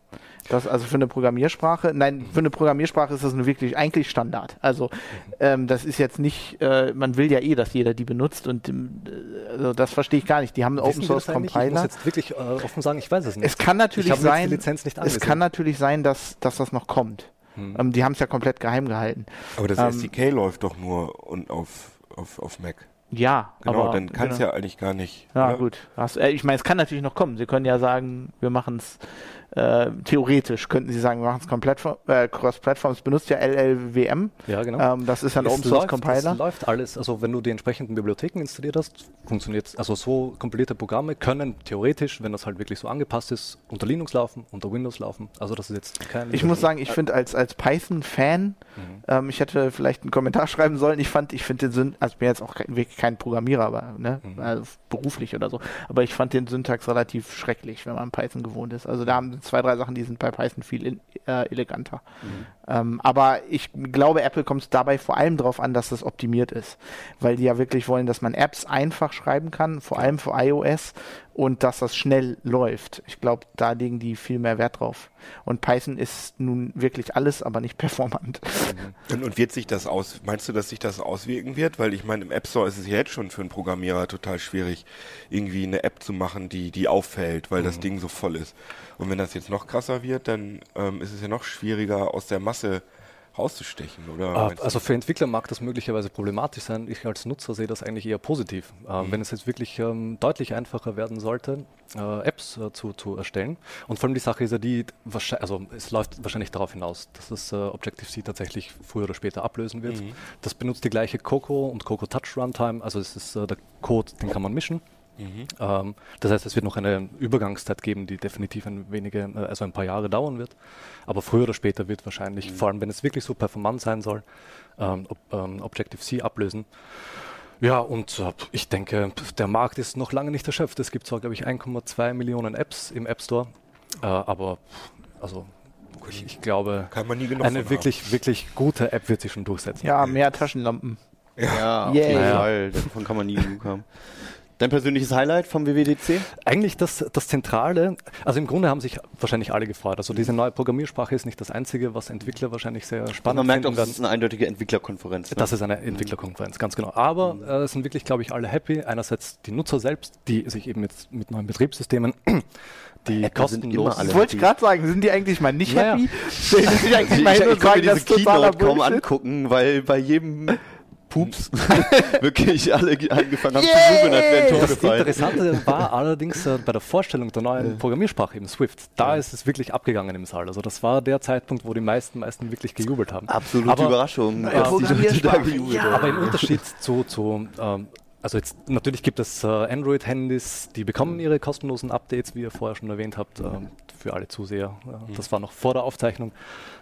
Das, also für eine Programmiersprache, nein, für eine Programmiersprache ist das nur wirklich eigentlich Standard. Also ähm, das ist jetzt nicht, äh, man will ja eh, dass jeder die benutzt und äh, also das verstehe ich gar nicht. Die haben einen Wissen Open Source eigentlich? Ich muss Compiler. jetzt wirklich äh, offen sagen, ich weiß es nicht. Es kann natürlich sein, die Lizenz nicht es kann natürlich sein, dass, dass das noch kommt. Hm. Ähm, die haben es ja komplett geheim gehalten. Aber das Ähm, SDK läuft doch nur und auf, auf, auf Mac. Ja, Genau, aber dann kann es genau. ja eigentlich gar nicht. Ja, oder? gut. Äh, ich meine, es kann natürlich noch kommen. Sie können ja sagen, wir machen es äh, theoretisch, könnten Sie sagen, wir machen es komplett äh, cross-Plattform. Es benutzt ja LLWM. ja, genau. Ähm, das ist ein Es Open Source läuft- Compiler. Es läuft alles, also wenn du die entsprechenden Bibliotheken installiert hast, funktioniert Also so kompilierte Programme können theoretisch, wenn das halt wirklich so angepasst ist, unter Linux laufen, unter Windows laufen. Also das ist jetzt kein. Ich muss sagen, ich finde als, als Python-Fan, ähm, ich hätte vielleicht einen Kommentar schreiben sollen. Ich fand, ich finde den Syn, also ich bin jetzt auch kein, wirklich kein Programmierer, aber ne, also beruflich oder so. Aber ich fand den Syntax relativ schrecklich, wenn man Python gewohnt ist. Also da haben zwei, drei Sachen, die sind bei Python viel in, äh, eleganter. Ähm, aber ich glaube, Apple kommt dabei vor allem darauf an, dass das optimiert ist, weil die ja wirklich wollen, dass man Apps einfach schreiben kann, vor allem für iOS und dass das schnell läuft. Ich glaube, da legen die viel mehr Wert drauf. Und Python ist nun wirklich alles, aber nicht performant. Und, und wird sich das aus, meinst du, dass sich das auswirken wird? Weil ich meine, im App Store ist es ja jetzt schon für einen Programmierer total schwierig, irgendwie eine App zu machen, die, die auffällt, weil das Ding so voll ist. Und wenn das jetzt noch krasser wird, dann ähm, ist es ja noch schwieriger, aus der Masse rauszustechen, oder? Du? Also für Entwickler mag das möglicherweise problematisch sein. Ich als Nutzer sehe das eigentlich eher positiv. Äh, Mhm. Wenn es jetzt wirklich ähm, deutlich einfacher werden sollte, äh, Apps äh, zu, zu erstellen. Und vor allem die Sache ist ja die, also es läuft wahrscheinlich darauf hinaus, dass das äh, Objective-C tatsächlich früher oder später ablösen wird. Mhm. Das benutzt die gleiche Coco und Coco Touch Runtime. Also es ist äh, der Code, den kann man mischen. Mhm. Ähm, das heißt, es wird noch eine Übergangszeit geben, die definitiv ein wenige, äh, also ein paar Jahre dauern wird. Aber früher oder später wird wahrscheinlich, vor allem wenn es wirklich so performant sein soll, ähm, ob, ähm, Objective-C ablösen. Ja, und äh, ich denke, der Markt ist noch lange nicht erschöpft. Es gibt zwar, glaube ich, 1,2 Millionen Apps im App Store, äh, aber also ich, ich glaube, Kann man nie genug eine wirklich, wirklich gute App wird sich schon durchsetzen. Ja, mehr Taschenlampen. Ja, auf Yay. jeden Naja. Fall. Davon kann man nie genug haben. Dein persönliches Highlight vom WWDC? Eigentlich das, das Zentrale, also im Grunde haben sich wahrscheinlich alle gefreut. Also diese neue Programmiersprache ist nicht das Einzige, was Entwickler wahrscheinlich sehr spannend Man merkt auch, finden das werden. ist eine eindeutige Entwicklerkonferenz. Ne? Das ist eine Entwicklerkonferenz, ganz genau. Aber äh, es sind wirklich, glaube ich, alle happy. Einerseits die Nutzer selbst, die sich eben jetzt mit neuen Betriebssystemen, die Apple sind kostenlos immer alle Das wollte ich gerade sagen. Sind die eigentlich mal nicht Naja. happy? Sie sich eigentlich ich, mal ich, ich und kann mir diese Keynote kaum angucken, weil bei jedem Pups wirklich alle ge- angefangen haben zu googeln, als wären Tore Das gefallen. Interessante war allerdings äh, bei der Vorstellung der neuen Programmiersprache, eben Swift, da ist es wirklich abgegangen im Saal. Also das war der Zeitpunkt, wo die meisten, meisten wirklich gejubelt haben. Absolute Aber- Überraschung. Gejubelt ja. Aber im Unterschied zu, zu ähm, also jetzt natürlich gibt es äh, Android-Handys, die bekommen ihre kostenlosen Updates, wie ihr vorher schon erwähnt habt, ähm, für alle Zuseher. Äh, Das war noch vor der Aufzeichnung.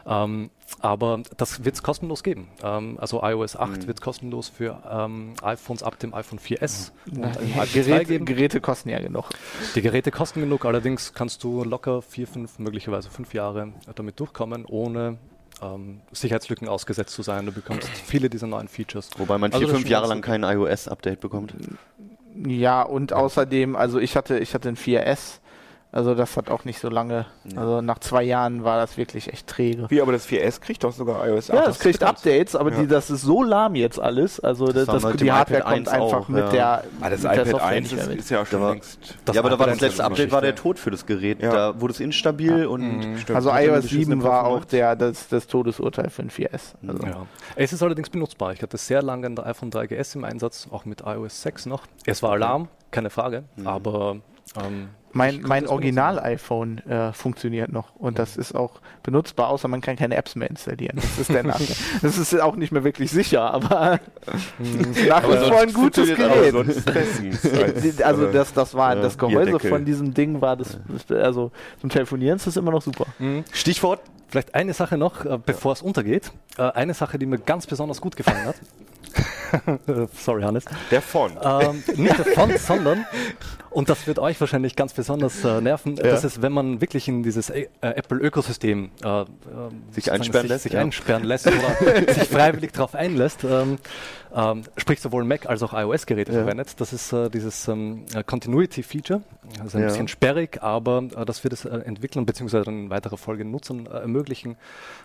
Ähm, aber das wird es kostenlos geben. Ähm, also iOS 8 wird es kostenlos für ähm, iPhones ab dem iPhone 4S und Na, einem iPhone 2 Geräte, geben. Geräte kosten ja genug. Die Geräte kosten genug, allerdings kannst du locker vier, fünf, möglicherweise fünf Jahre damit durchkommen, ohne ähm, Sicherheitslücken ausgesetzt zu sein. Du bekommst viele dieser neuen Features. Wobei man Also vier, fünf Jahre lang kein iOS-Update bekommt. Ja, und außerdem, also ich hatte, ich hatte ein 4S. Also das hat auch nicht so lange. Also nach zwei Jahren war das wirklich echt träge. Wie, aber das 4S kriegt doch sogar iOS 8. Ja, es kriegt Updates, aber Ja. die, das ist so lahm jetzt alles. Also das, das, mit die Hardware iPad kommt 1 einfach auch, mit ja. der, Ah, das mit der iPad Software 1 nicht mehr ist, ist ja schon Da war- längst. Das ja, aber da war das letzte Update, war der. Tod für das Gerät. Ja. Da wurde es instabil und Stimmt. Also iOS beschissene 7 war auch der, das, das Todesurteil für ein 4S. Also. Ja. Es ist allerdings benutzbar. Ich hatte sehr lange ein iPhone 3GS im Einsatz, auch mit iOS 6 noch. Es war Alarm, keine Frage, aber ähm, Mein, mein Original-iPhone äh, funktioniert noch und das ist auch benutzbar, außer man kann keine Apps mehr installieren. Das ist der Nachteil. das ist auch nicht mehr wirklich sicher, aber nach wie vor ein gutes Gerät. als, Also das, das war ja, das Gehäuse von diesem Ding war das, also zum Telefonieren ist das immer noch super. mh. Stichwort Vielleicht eine Sache noch, äh, bevor es untergeht. Äh, eine Sache, die mir ganz besonders gut gefallen hat. Sorry, Hannes. Der Font. Ähm, nicht der Font, sondern, und das wird euch wahrscheinlich ganz besonders äh, nerven, das ist, wenn man wirklich in dieses äh, Apple-Ökosystem äh, äh, Sich einsperren sich, lässt, sich ja. einsperren lässt oder sich freiwillig darauf einlässt, ähm, ähm, sprich sowohl Mac als auch iOS-Geräte Ja. verwendet. Das ist äh, dieses ähm, äh, Continuity-Feature. Das ist ein Ja. bisschen sperrig, aber äh, das wird es äh, Entwicklern bzw. in weiterer Folge Nutzern äh, ermöglichen,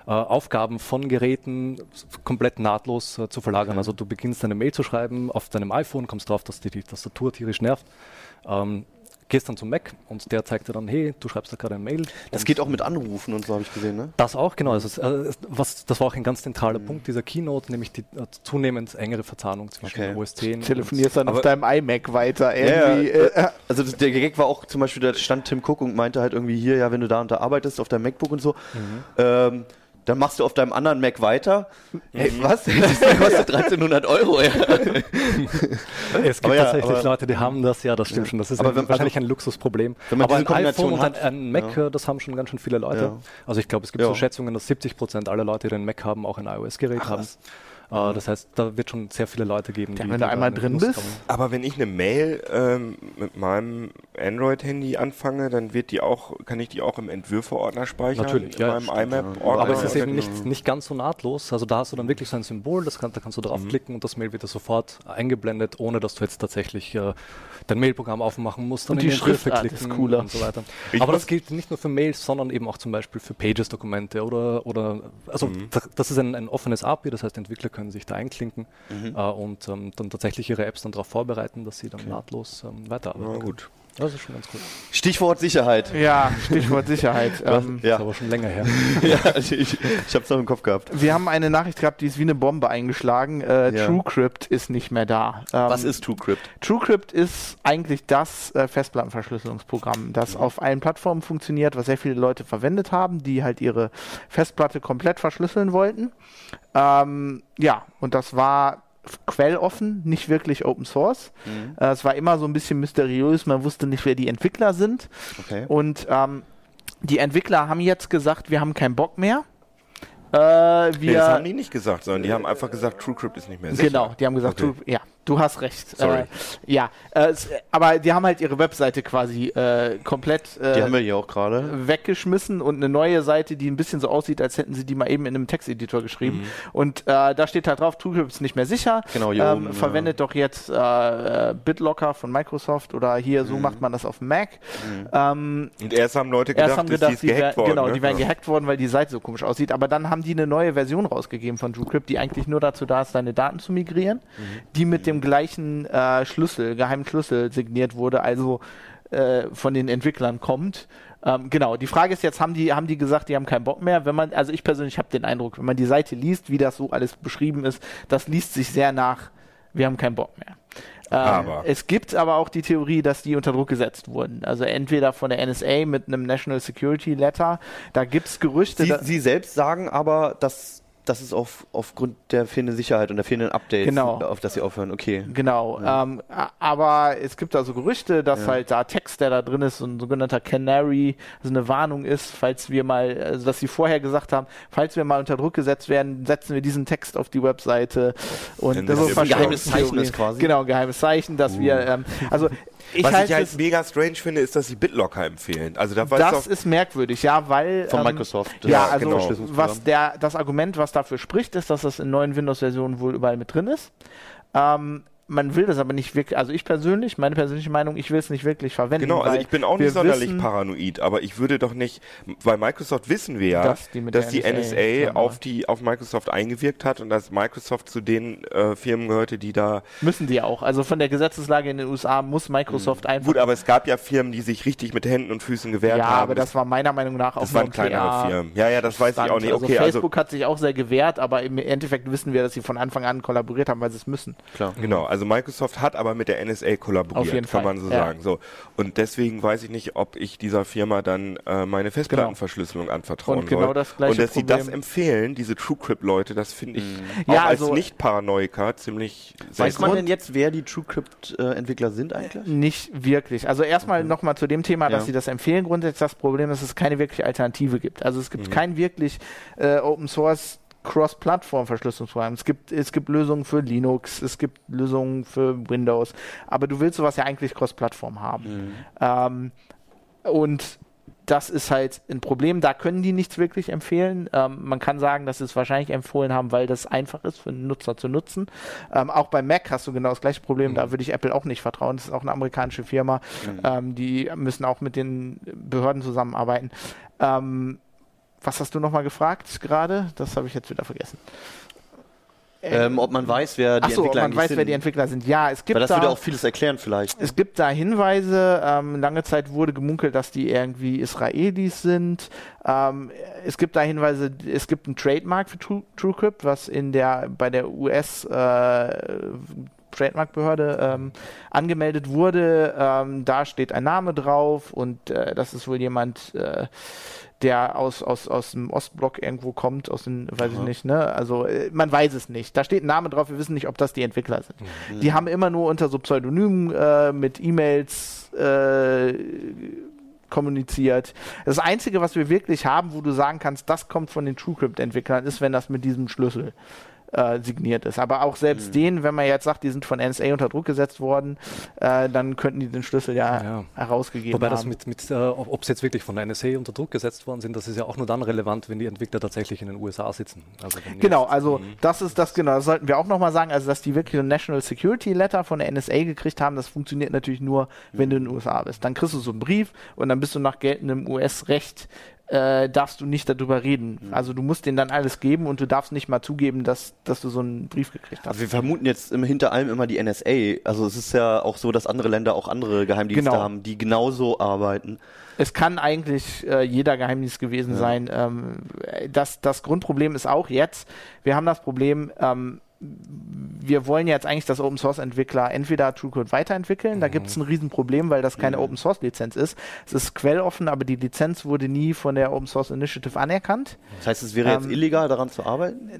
äh, Aufgaben von Geräten komplett nahtlos zu verlagern. Also du beginnst eine Mail zu schreiben auf deinem iPhone, kommst drauf, dass dir die Tastatur tierisch nervt. Ähm, gehst dann zum Mac und der zeigt dir dann, hey, du schreibst da gerade eine Mail. Das geht auch mit Anrufen und so, habe ich gesehen, ne? das auch, genau. Also, es, äh, was, das war auch ein ganz zentraler Mhm. Punkt dieser Keynote, nämlich die äh, zunehmend engere Verzahnung zwischen Okay. OS 10 Telefonierst dann auf deinem iMac weiter Ja, irgendwie. ja, äh, Also das- der Gag war auch zum Beispiel, da stand Tim Cook und meinte halt irgendwie hier, ja, wenn du da und da arbeitest auf deinem MacBook und so, ähm, dann machst du auf deinem anderen Mac weiter. Hey, was? Das kostet 1300 Euro. Ja. Es gibt Aber ja, tatsächlich aber- Leute, die haben das, ja, das stimmt schon. Das ist Aber wenn- wahrscheinlich ein Luxusproblem. wenn man aber diese ein iPhone Kombination und ein, hat, ein Mac, ja. das haben schon ganz schön viele Leute. Ja. Also ich glaube, es gibt Ja. so Schätzungen, dass 70 Prozent aller Leute, die einen Mac haben, auch ein iOS-Gerät haben. Äh, das heißt, da wird schon sehr viele Leute geben, Ja, die wenn du einmal drin Lust bist. haben. Aber wenn ich eine Mail ähm, mit meinem Android-Handy anfange, dann wird die auch, kann ich die auch im Entwürfe-Ordner speichern? Natürlich, in ja, meinem stimmt, IMAP-Ordner. Aber es ist eben nicht, nicht ganz so nahtlos. Also da hast du dann wirklich so ein Symbol, das kann, da kannst du draufklicken und das Mail wird dir sofort eingeblendet, ohne dass du jetzt tatsächlich äh, dein Mailprogramm aufmachen musst Und in die Entwürfe Schriftart ist klicken cooler. und so weiter. Ich Aber das gilt nicht nur für Mails, sondern eben auch zum Beispiel für Pages-Dokumente oder, oder also Mhm. da- das ist ein, ein offenes API, das heißt Entwickler können sich da einklinken Mhm. äh, und ähm, dann tatsächlich ihre Apps dann darauf vorbereiten, dass sie dann nahtlos ähm, weiterarbeiten Na können. gut. Das ist schon ganz cool. Stichwort Sicherheit. ja, Stichwort Sicherheit. ähm, Das Ja. ist aber schon länger her. ja, ich, ich, ich habe es noch im Kopf gehabt. wir haben eine Nachricht gehabt, die ist wie eine Bombe eingeschlagen. Äh, Ja. TrueCrypt ist nicht mehr da. Ähm, Was ist TrueCrypt? TrueCrypt ist eigentlich das äh, Festplattenverschlüsselungsprogramm, das auf allen Plattformen funktioniert, was sehr viele Leute verwendet haben, die halt ihre Festplatte komplett verschlüsseln wollten. Ähm, ja, und das war quelloffen, nicht wirklich Open Source. Äh, es war immer so ein bisschen mysteriös, man wusste nicht, wer die Entwickler sind. Okay. Und ähm, die Entwickler haben jetzt gesagt, wir haben keinen Bock mehr. Äh, wir Nee, das haben die nicht gesagt, sondern die haben einfach gesagt, TrueCrypt ist nicht mehr sicher. Genau, die haben gesagt, Okay. True, ja, Du hast recht. Sorry. Äh, ja, äh, aber die haben halt ihre Webseite quasi äh, komplett äh, Die haben wir hier auch gerade. weggeschmissen und eine neue Seite, die ein bisschen so aussieht, als hätten sie die mal eben in einem Texteditor geschrieben. Und äh, da steht halt drauf, TrueCrypt ist nicht mehr sicher. Genau, hier ähm, oben, verwendet doch jetzt äh, äh, BitLocker von Microsoft oder hier, so macht man das auf Mac. Ähm, Und erst haben Leute gedacht, Erst haben gedacht, die die gehackt worden. genau, ne? die wären Ja. gehackt worden, weil die Seite so komisch aussieht. Aber dann haben die eine neue Version rausgegeben von TrueCrypt, die eigentlich nur dazu da ist, deine Daten zu migrieren, die mit dem gleichen äh, Schlüssel, geheimen Schlüssel signiert wurde, also äh, von den Entwicklern kommt. Ähm, genau, die Frage ist jetzt, haben die, haben die gesagt, die haben keinen Bock mehr? Wenn man, also ich persönlich habe den Eindruck, wenn man die Seite liest, wie das so alles beschrieben ist, das liest sich sehr nach, wir haben keinen Bock mehr. Ähm, Aber- es gibt aber auch die Theorie, dass die unter Druck gesetzt wurden. Also entweder von der NSA mit einem National Security Letter. Da gibt es Gerüchte. Sie, Sie selbst sagen aber, dass das ist auf, aufgrund der fehlenden Sicherheit und der fehlenden Updates, Genau. auf das sie aufhören. Okay. Genau, ähm, a- aber es gibt also Gerüchte, dass Ja. halt da Text, der da drin ist, so ein sogenannter Canary, also eine Warnung ist, falls wir mal, also dass sie vorher gesagt haben, falls wir mal unter Druck gesetzt werden, setzen wir diesen Text auf die Webseite und Dann das ist ja ein geheimes Zeichen ist quasi. Genau, geheimes Zeichen, dass wir, ähm, also ich Was halte ich halt es, mega strange finde, ist, dass sie BitLocker empfehlen. Also da das ist merkwürdig, ja, weil Von ähm, Microsoft. Ja, Ja, also genau. was der, das Argument, was dafür spricht, ist, dass das in neuen Windows-Versionen wohl überall mit drin ist. Ähm, man will das aber nicht wirklich, also ich persönlich, meine persönliche Meinung, ich will es nicht wirklich verwenden. Genau, also weil ich bin auch nicht sonderlich wissen, paranoid, aber ich würde doch nicht, bei Microsoft wissen wir ja, Dass die dass die NSA NSA auf die auf Microsoft eingewirkt hat und dass Microsoft zu den äh, Firmen gehörte, die da Müssen die auch. Also von der Gesetzeslage in den USA muss Microsoft einfach. gut, aber es gab ja Firmen, die sich richtig mit Händen und Füßen gewehrt ja, haben. aber das war meiner Meinung nach auch das nur waren ein kleinere Firmen. Ja, ja, das weiß ich auch nicht. Also Okay, also Facebook hat sich auch sehr gewehrt, aber im Endeffekt wissen wir, dass sie von Anfang an kollaboriert haben, weil sie es müssen. Klar. Genau, also Microsoft hat aber mit der NSA kollaboriert, Auf jeden kann Fall, man so ja. sagen. So und deswegen weiß ich nicht, ob ich dieser Firma dann äh, meine Festplattenverschlüsselung anvertrauen Und genau soll. das gleiche und dass sie das Problem- empfehlen, diese TrueCrypt-Leute, das finde ich auch Ja, als also- Nicht-Paranoiker ziemlich Weiß man denn jetzt, wer die TrueCrypt-Entwickler sind eigentlich? Nicht wirklich. Also erstmal noch nochmal zu dem Thema, dass Ja. sie das empfehlen. Grundsätzlich das Problem ist, dass es keine wirkliche Alternative gibt. Also es gibt Mhm. kein wirklich äh, Open Source Cross-Plattform-Verschlüsselungsprogramm. Es gibt, es gibt Lösungen für Linux, es gibt Lösungen für Windows, aber du willst sowas ja eigentlich Cross-Plattform haben. Ähm, und das ist halt ein Problem. Da können die nichts wirklich empfehlen. Ähm, man kann sagen, dass sie es wahrscheinlich empfohlen haben, weil das einfach ist für den Nutzer zu nutzen. Ähm, auch bei Mac hast du genau das gleiche Problem. Da würde ich Apple auch nicht vertrauen. Das ist auch eine amerikanische Firma. Ähm, die müssen auch mit den Behörden zusammenarbeiten. Ähm, was hast du nochmal gefragt gerade? Das habe ich jetzt wieder vergessen. Ähm, ob man weiß, wer die Achso, ob Entwickler man eigentlich weiß, sind. wer die Entwickler sind. Ja, es gibt Weil das da, würde auch vieles erklären vielleicht. es gibt da Hinweise, ähm, lange Zeit wurde gemunkelt, dass die irgendwie Israelis sind. Ähm, es gibt da Hinweise, es gibt ein Trademark für True, TrueCrypt, was in der bei der US äh, Trademarkbehörde ähm, angemeldet wurde. Ähm, da steht ein Name drauf und äh, das ist wohl jemand, äh, der aus, aus, aus dem Ostblock irgendwo kommt, aus den, weiß ich nicht, ne? Also äh, man weiß es nicht. Da steht ein Name drauf, wir wissen nicht, ob das die Entwickler sind. Die haben immer nur unter so Pseudonymen äh, mit E-Mails äh, kommuniziert. Das Einzige, was wir wirklich haben, wo du sagen kannst, das kommt von den TrueCrypt-Entwicklern, ist, wenn das mit diesem Schlüssel äh, signiert ist. Aber auch selbst den, wenn man jetzt sagt, die sind von NSA unter Druck gesetzt worden, äh, dann könnten die den Schlüssel ja, Ja. herausgegeben Wobei haben. das mit, mit äh, ob sie jetzt wirklich von der NSA unter Druck gesetzt worden sind, das ist ja auch nur dann relevant, wenn die Entwickler tatsächlich in den USA sitzen. Also Genau, also Mhm. das ist das genau, das sollten wir auch nochmal sagen, also dass die wirklich ein National Security Letter von der NSA gekriegt haben, das funktioniert natürlich nur, wenn du in den USA bist. Dann kriegst du so einen Brief und dann bist du nach geltendem US-Recht äh, darfst du nicht darüber reden. Also du musst denen dann alles geben und du darfst nicht mal zugeben, dass, dass du so einen Brief gekriegt hast. Also wir vermuten jetzt im, hinter allem immer die NSA. Also es ist ja auch so, dass andere Länder auch andere Geheimdienste Genau. haben, die genauso arbeiten. Es kann eigentlich äh, jeder Geheimdienst gewesen sein. Ähm, das, das Grundproblem ist auch jetzt, wir haben das Problem, ähm, wir wollen jetzt eigentlich, dass Open Source Entwickler entweder TrueCode weiterentwickeln. Da gibt es ein Riesenproblem, weil das keine Open Source Lizenz ist. Es ist quelloffen, aber die Lizenz wurde nie von der Open Source Initiative anerkannt. Das heißt, es wäre jetzt Ähm, illegal, daran zu arbeiten?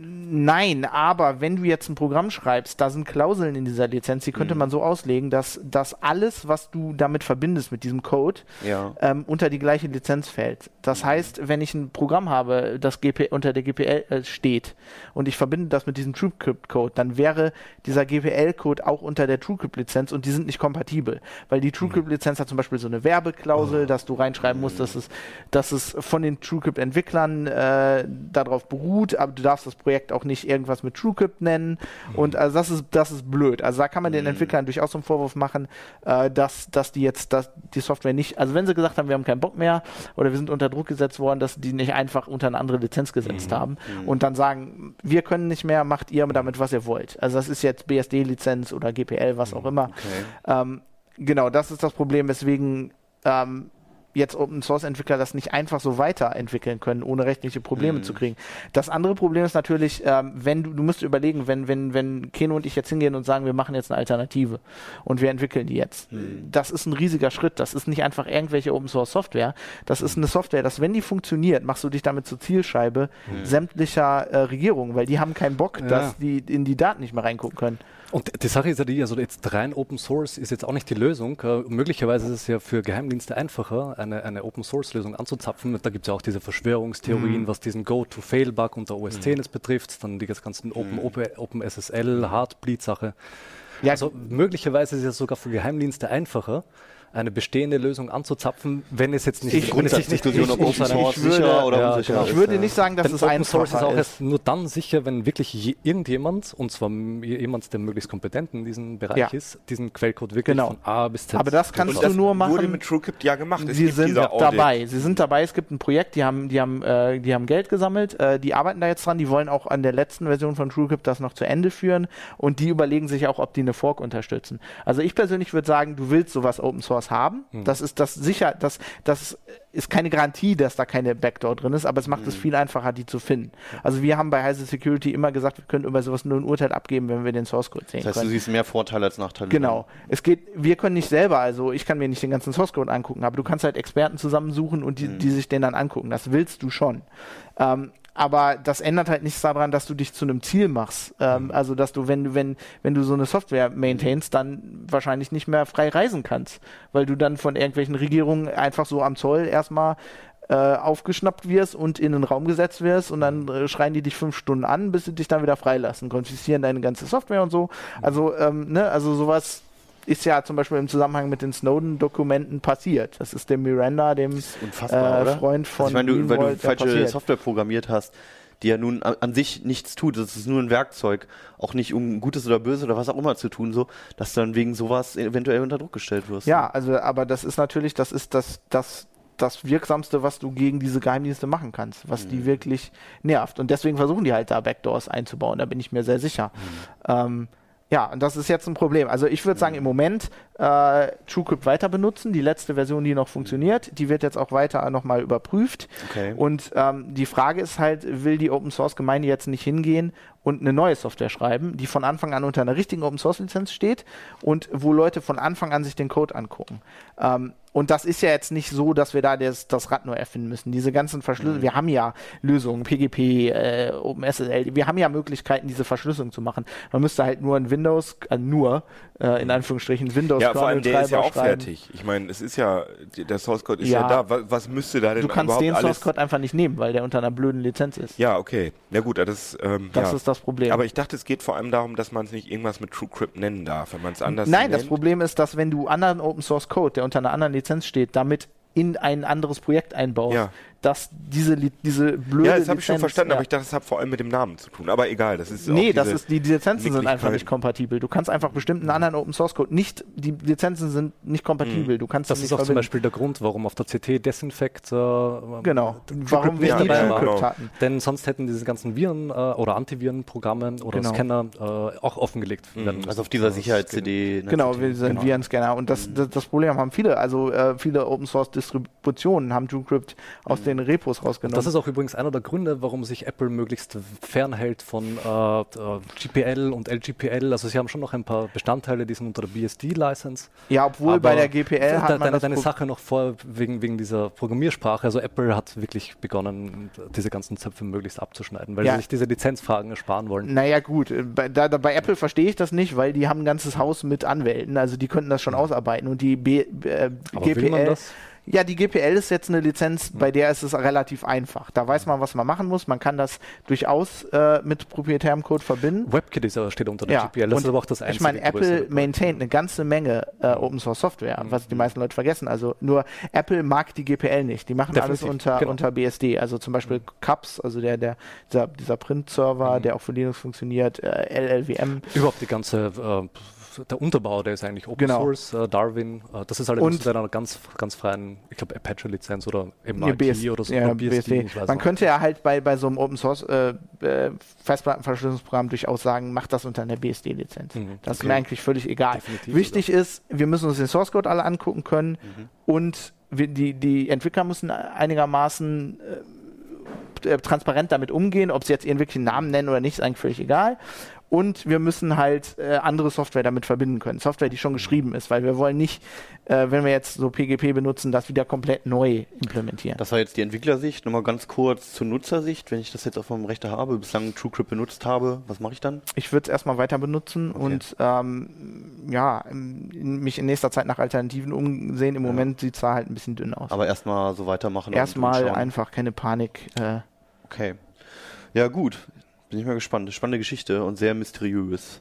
Nein, aber wenn du jetzt ein Programm schreibst, da sind Klauseln in dieser Lizenz, die Mhm. könnte man so auslegen, dass, dass alles, was du damit verbindest mit diesem Code, Ja. ähm, unter die gleiche Lizenz fällt. Das heißt, wenn ich ein Programm habe, das GP unter der GPL äh, steht und ich verbinde das mit diesem TrueCrypt TrueCrypt-Code, dann wäre dieser GPL-Code auch unter der TrueCrypt-Lizenz und die sind nicht kompatibel. Weil die TrueCrypt-Lizenz hat zum Beispiel so eine Werbeklausel, dass du reinschreiben musst, dass es, dass es von den TrueCrypt-Entwicklern äh, darauf beruht, aber du darfst das Projekt auch nicht irgendwas mit TrueCrypt nennen. Und also das ist, das ist blöd. Also da kann man den Entwicklern durchaus einen Vorwurf machen, äh, dass, dass die jetzt dass die Software nicht, also wenn sie gesagt haben, wir haben keinen Bock mehr oder wir sind unter Druck gesetzt worden, dass die nicht einfach unter eine andere Lizenz gesetzt haben und dann sagen, wir können nicht mehr, macht ihr damit, was ihr wollt. Also das ist jetzt BSD-Lizenz oder GPL, was auch immer. Ähm, genau, das ist das Problem, weswegen ähm, jetzt Open Source Entwickler das nicht einfach so weiterentwickeln können, ohne rechtliche Probleme zu kriegen. Das andere Problem ist natürlich, ähm, wenn du, du musst überlegen, wenn, wenn, wenn Keno und ich jetzt hingehen und sagen, wir machen jetzt eine Alternative und wir entwickeln die jetzt. Das ist ein riesiger Schritt. Das ist nicht einfach irgendwelche Open Source Software. Das ist eine Software, dass wenn die funktioniert, machst du dich damit zur Zielscheibe sämtlicher äh, Regierungen, weil die haben keinen Bock, dass die in die Daten nicht mehr reingucken können. Und die Sache ist ja die, also jetzt rein Open Source ist jetzt auch nicht die Lösung. Äh, möglicherweise ist es ja für Geheimdienste einfacher, eine, eine Open Source Lösung anzuzapfen. Da gibt es ja auch diese Verschwörungstheorien, was diesen Go-to-Fail-Bug unter OS 10 jetzt betrifft, dann die ganzen Open, Open, Open SSL, Heartbleed-Sache. Ja, Also möglicherweise ist es sogar für Geheimdienste einfacher, eine bestehende Lösung anzuzapfen, wenn es jetzt nicht Ich- wenn es sich nicht Grundsatzdiskussion, ob Open Source ich würde- sicher oder ja, unsicher genau. ist. Ich würde nicht sagen, dass Denn es Open Source ist auch erst nur dann sicher, wenn wirklich je, irgendjemand, und zwar jemand, der möglichst kompetent in diesem Bereich Ja. ist, diesen Quellcode wirklich Genau. von A bis Z. Aber das kannst Und du das nur machen. wurde mit TrueCrypt ja gemacht. Es Sie sind dabei. Sie sind dabei. Es gibt ein Projekt, die haben, die haben, äh, die haben Geld gesammelt. Äh, die arbeiten da jetzt dran. Die wollen auch an der letzten Version von TrueCrypt das noch zu Ende führen. Und die überlegen sich auch, ob die eine Fork unterstützen. Also ich persönlich würde sagen, du willst sowas Open Source haben. Das ist das sicher. Das, das ist keine Garantie, dass da keine Backdoor drin ist, aber es macht es viel einfacher, die zu finden. Also wir haben bei Heise Security immer gesagt, wir können über sowas nur ein Urteil abgeben, wenn wir den Source Code sehen Das heißt, können. du siehst mehr Vorteile als Nachteile. Genau. Es geht, wir können nicht selber, also ich kann mir nicht den ganzen Source Code angucken, aber du kannst halt Experten zusammensuchen und die, die sich den dann angucken. Das willst du schon. Ähm, aber das ändert halt nichts daran, dass du dich zu einem Ziel machst. Ähm, Also dass du, wenn du, wenn, wenn du so eine Software maintainst, dann wahrscheinlich nicht mehr frei reisen kannst, weil du dann von irgendwelchen Regierungen einfach so am Zoll erstmal äh, aufgeschnappt wirst und in den Raum gesetzt wirst und dann äh, schreien die dich fünf Stunden an, bis sie dich dann wieder freilassen, konfiszieren deine ganze Software und so. Also, ähm, ne, also sowas ist ja zum Beispiel im Zusammenhang mit den Snowden-Dokumenten passiert. Das ist dem Miranda, dem äh? Freund von also ich meine, du, weil du falsche passiert. Software programmiert hast, die ja nun an, an sich nichts tut. Das ist nur ein Werkzeug, auch nicht um Gutes oder Böses oder was auch immer zu tun, so, dass du dann wegen sowas eventuell unter Druck gestellt wirst. Ja, also, aber das ist natürlich, das ist das, das, das Wirksamste, was du gegen diese Geheimdienste machen kannst, was Mhm. die wirklich nervt. Und deswegen versuchen die halt da Backdoors einzubauen, da bin ich mir sehr sicher. Mhm. Ähm, ja, und das ist jetzt ein Problem. Also ich würde sagen, im Moment äh, TrueCrypt weiter benutzen. Die letzte Version, die noch funktioniert, die wird jetzt auch weiter nochmal überprüft. Okay. Und ähm, die Frage ist halt, will die Open Source Gemeinde jetzt nicht hingehen und eine neue Software schreiben, die von Anfang an unter einer richtigen Open Source Lizenz steht und wo Leute von Anfang an sich den Code angucken. Ähm, und das ist ja jetzt nicht so, dass wir da das, das Rad nur erfinden müssen. Diese ganzen Verschlüsselungen, wir haben ja Lösungen, PGP, äh, OpenSSL, wir haben ja Möglichkeiten, diese Verschlüsselung zu machen. Man müsste halt nur ein Windows, äh, nur, äh, in Anführungsstrichen, Windows Ja, vor allem der ist ja auch schreiben. fertig. Ich meine, es ist ja, der Source Code ist ja, Ja. da. Was, was müsste da denn Du kannst überhaupt den alles? Source Code einfach nicht nehmen, weil der unter einer blöden Lizenz ist. Ja, okay. Na gut, das, ähm, Das ja. ist das Problem. Aber ich dachte, es geht vor allem darum, dass man es nicht irgendwas mit TrueCrypt nennen darf, wenn man es anders Nein, das nennt. Problem ist, dass wenn du anderen Open Source Code, der unter einer anderen Lizenz steht, damit in ein anderes Projekt einbaust, Ja. Dass diese, diese blöde Ja, das habe ich schon verstanden, ja. aber ich dachte, das hat vor allem mit dem Namen zu tun. Aber egal, das ist auch Nee, das ist, die, die Lizenzen sind einfach nicht kompatibel. Du kannst einfach bestimmten anderen Open Source Code nicht, die Lizenzen sind nicht kompatibel. Du kannst Das sie ist nicht auch zum verbinden. Beispiel der Grund, warum auf der CT Desinfect äh, Genau. Warum nicht wir dabei war. TrueCrypt Genau. hatten. Denn sonst hätten diese ganzen Viren äh, oder Antivirenprogramme oder Genau. Scanner äh, auch offengelegt werden müssen. Also auf dieser Das Sicherheits-CD. Genau, CD. wir sind Genau. Virenscanner. Und das, das, das Problem haben viele, also äh, viele Open Source Distributionen haben TrueCrypt aus den Repos rausgenommen. Das ist auch übrigens einer der Gründe, warum sich Apple möglichst fernhält von äh, äh, GPL und LGPL. Also sie haben schon noch ein paar Bestandteile, die sind unter der BSD-License. ja, obwohl bei der GPL hat man deine, deine Sache noch vor wegen, wegen dieser Programmiersprache. Also Apple hat wirklich begonnen, diese ganzen Zöpfe möglichst abzuschneiden, weil Ja. sie sich diese Lizenzfragen ersparen wollen. Naja, gut. äh, Bei, da, bei Apple verstehe ich das nicht, weil die haben ein ganzes Haus mit Anwälten. Also die könnten das schon ausarbeiten. Und die B, äh, GPL. Ja, die GPL ist jetzt eine Lizenz, bei der ist es relativ einfach. Da weiß man, was man machen muss. Man kann das durchaus äh, mit proprietärem Code verbinden. WebKit ist, aber- steht unter der Ja, GPL. Das und ist aber auch das einzige Ich meine, Apple maintaint eine ganze Menge äh, Open Source Software, was die meisten Leute vergessen. Also nur Apple mag die GPL nicht. Die machen alles Definitiv, unter, genau. unter BSD. Also zum Beispiel CUPS, also der, der, dieser, dieser Print-Server, der auch für Linux funktioniert, äh, LLVM. Überhaupt die ganze, äh, der Unterbau, der ist eigentlich Open Genau. Source, äh, Darwin. Äh, das ist allerdings Und- mit einer ganz, ganz freien, ich glaube, Apache-Lizenz oder BS oder so. ja, BSD. weiß Man könnte ja halt bei, bei so einem Open Source äh, äh, Festplattenverschlüsselungsprogramm durchaus sagen, macht das unter einer BSD-Lizenz. Mhm, Das ist okay. mir eigentlich völlig egal. Definitiv Wichtig ist, wir müssen uns den Source Code alle angucken können Mhm. und wir, die, die Entwickler müssen einigermaßen äh, transparent damit umgehen, ob sie jetzt ihren wirklichen Namen nennen oder nicht, ist eigentlich völlig egal. Und wir müssen halt äh, andere Software damit verbinden können. Software, die schon geschrieben ist, weil wir wollen nicht, äh, wenn wir jetzt so PGP benutzen, das wieder komplett neu implementieren. Das war jetzt die Entwicklersicht. Nochmal ganz kurz zur Nutzersicht. Wenn ich das jetzt auf meinem Rechner habe, bislang TrueCrypt benutzt habe, was mache ich dann? Ich würde es erstmal weiter benutzen Okay. und ähm, ja, mich in nächster Zeit nach Alternativen umsehen. Im Moment sieht es da halt ein bisschen dünn aus. Aber erstmal so weitermachen. Erstmal einfach keine Panik. Äh, Okay. Ja, gut. Bin ich mal gespannt. Spannende Geschichte und sehr mysteriös.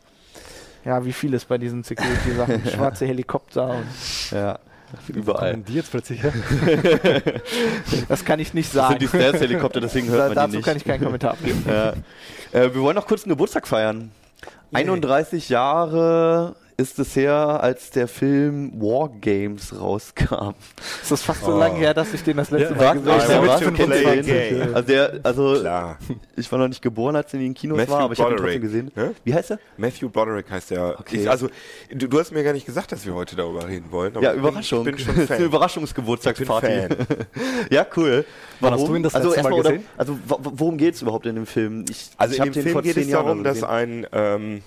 ja, wie vieles bei diesen Security-Sachen. Schwarze Helikopter. Und Ja. Überall. Die jetzt plötzlich das kann ich nicht Das sagen. sind die Stealth-Helikopter, deswegen Da, hört man die dazu nicht. kann ich keinen Kommentar abgeben. Ja. Äh, wir wollen noch kurz einen Geburtstag feiern. 31 Jahre ist es her, als der Film War Games rauskam. Es ist fast so Oh. lange her, dass ich den das letzte Ja, Mal gesehen game. Also, der, also Klar. ich war noch nicht geboren, als er in den Kinos Matthew war, aber ich habe ihn trotzdem gesehen. Hä? Wie heißt er? Matthew Broderick heißt der. Okay. Ich, also, du, du hast mir gar nicht gesagt, dass wir heute darüber reden wollen. aber Ja, ich bin- Überraschung. Ich bin schon Das ist eine Fan. Überraschungsgeburtstagsparty. Ja, cool. Wann hast du ihn das also letzte Mal erstmal, oder, gesehen? also wo- wo- worum geht es überhaupt in dem Film? Ich, Also ich in dem den vor Film geht es Jahren darum, dass ein, ähm,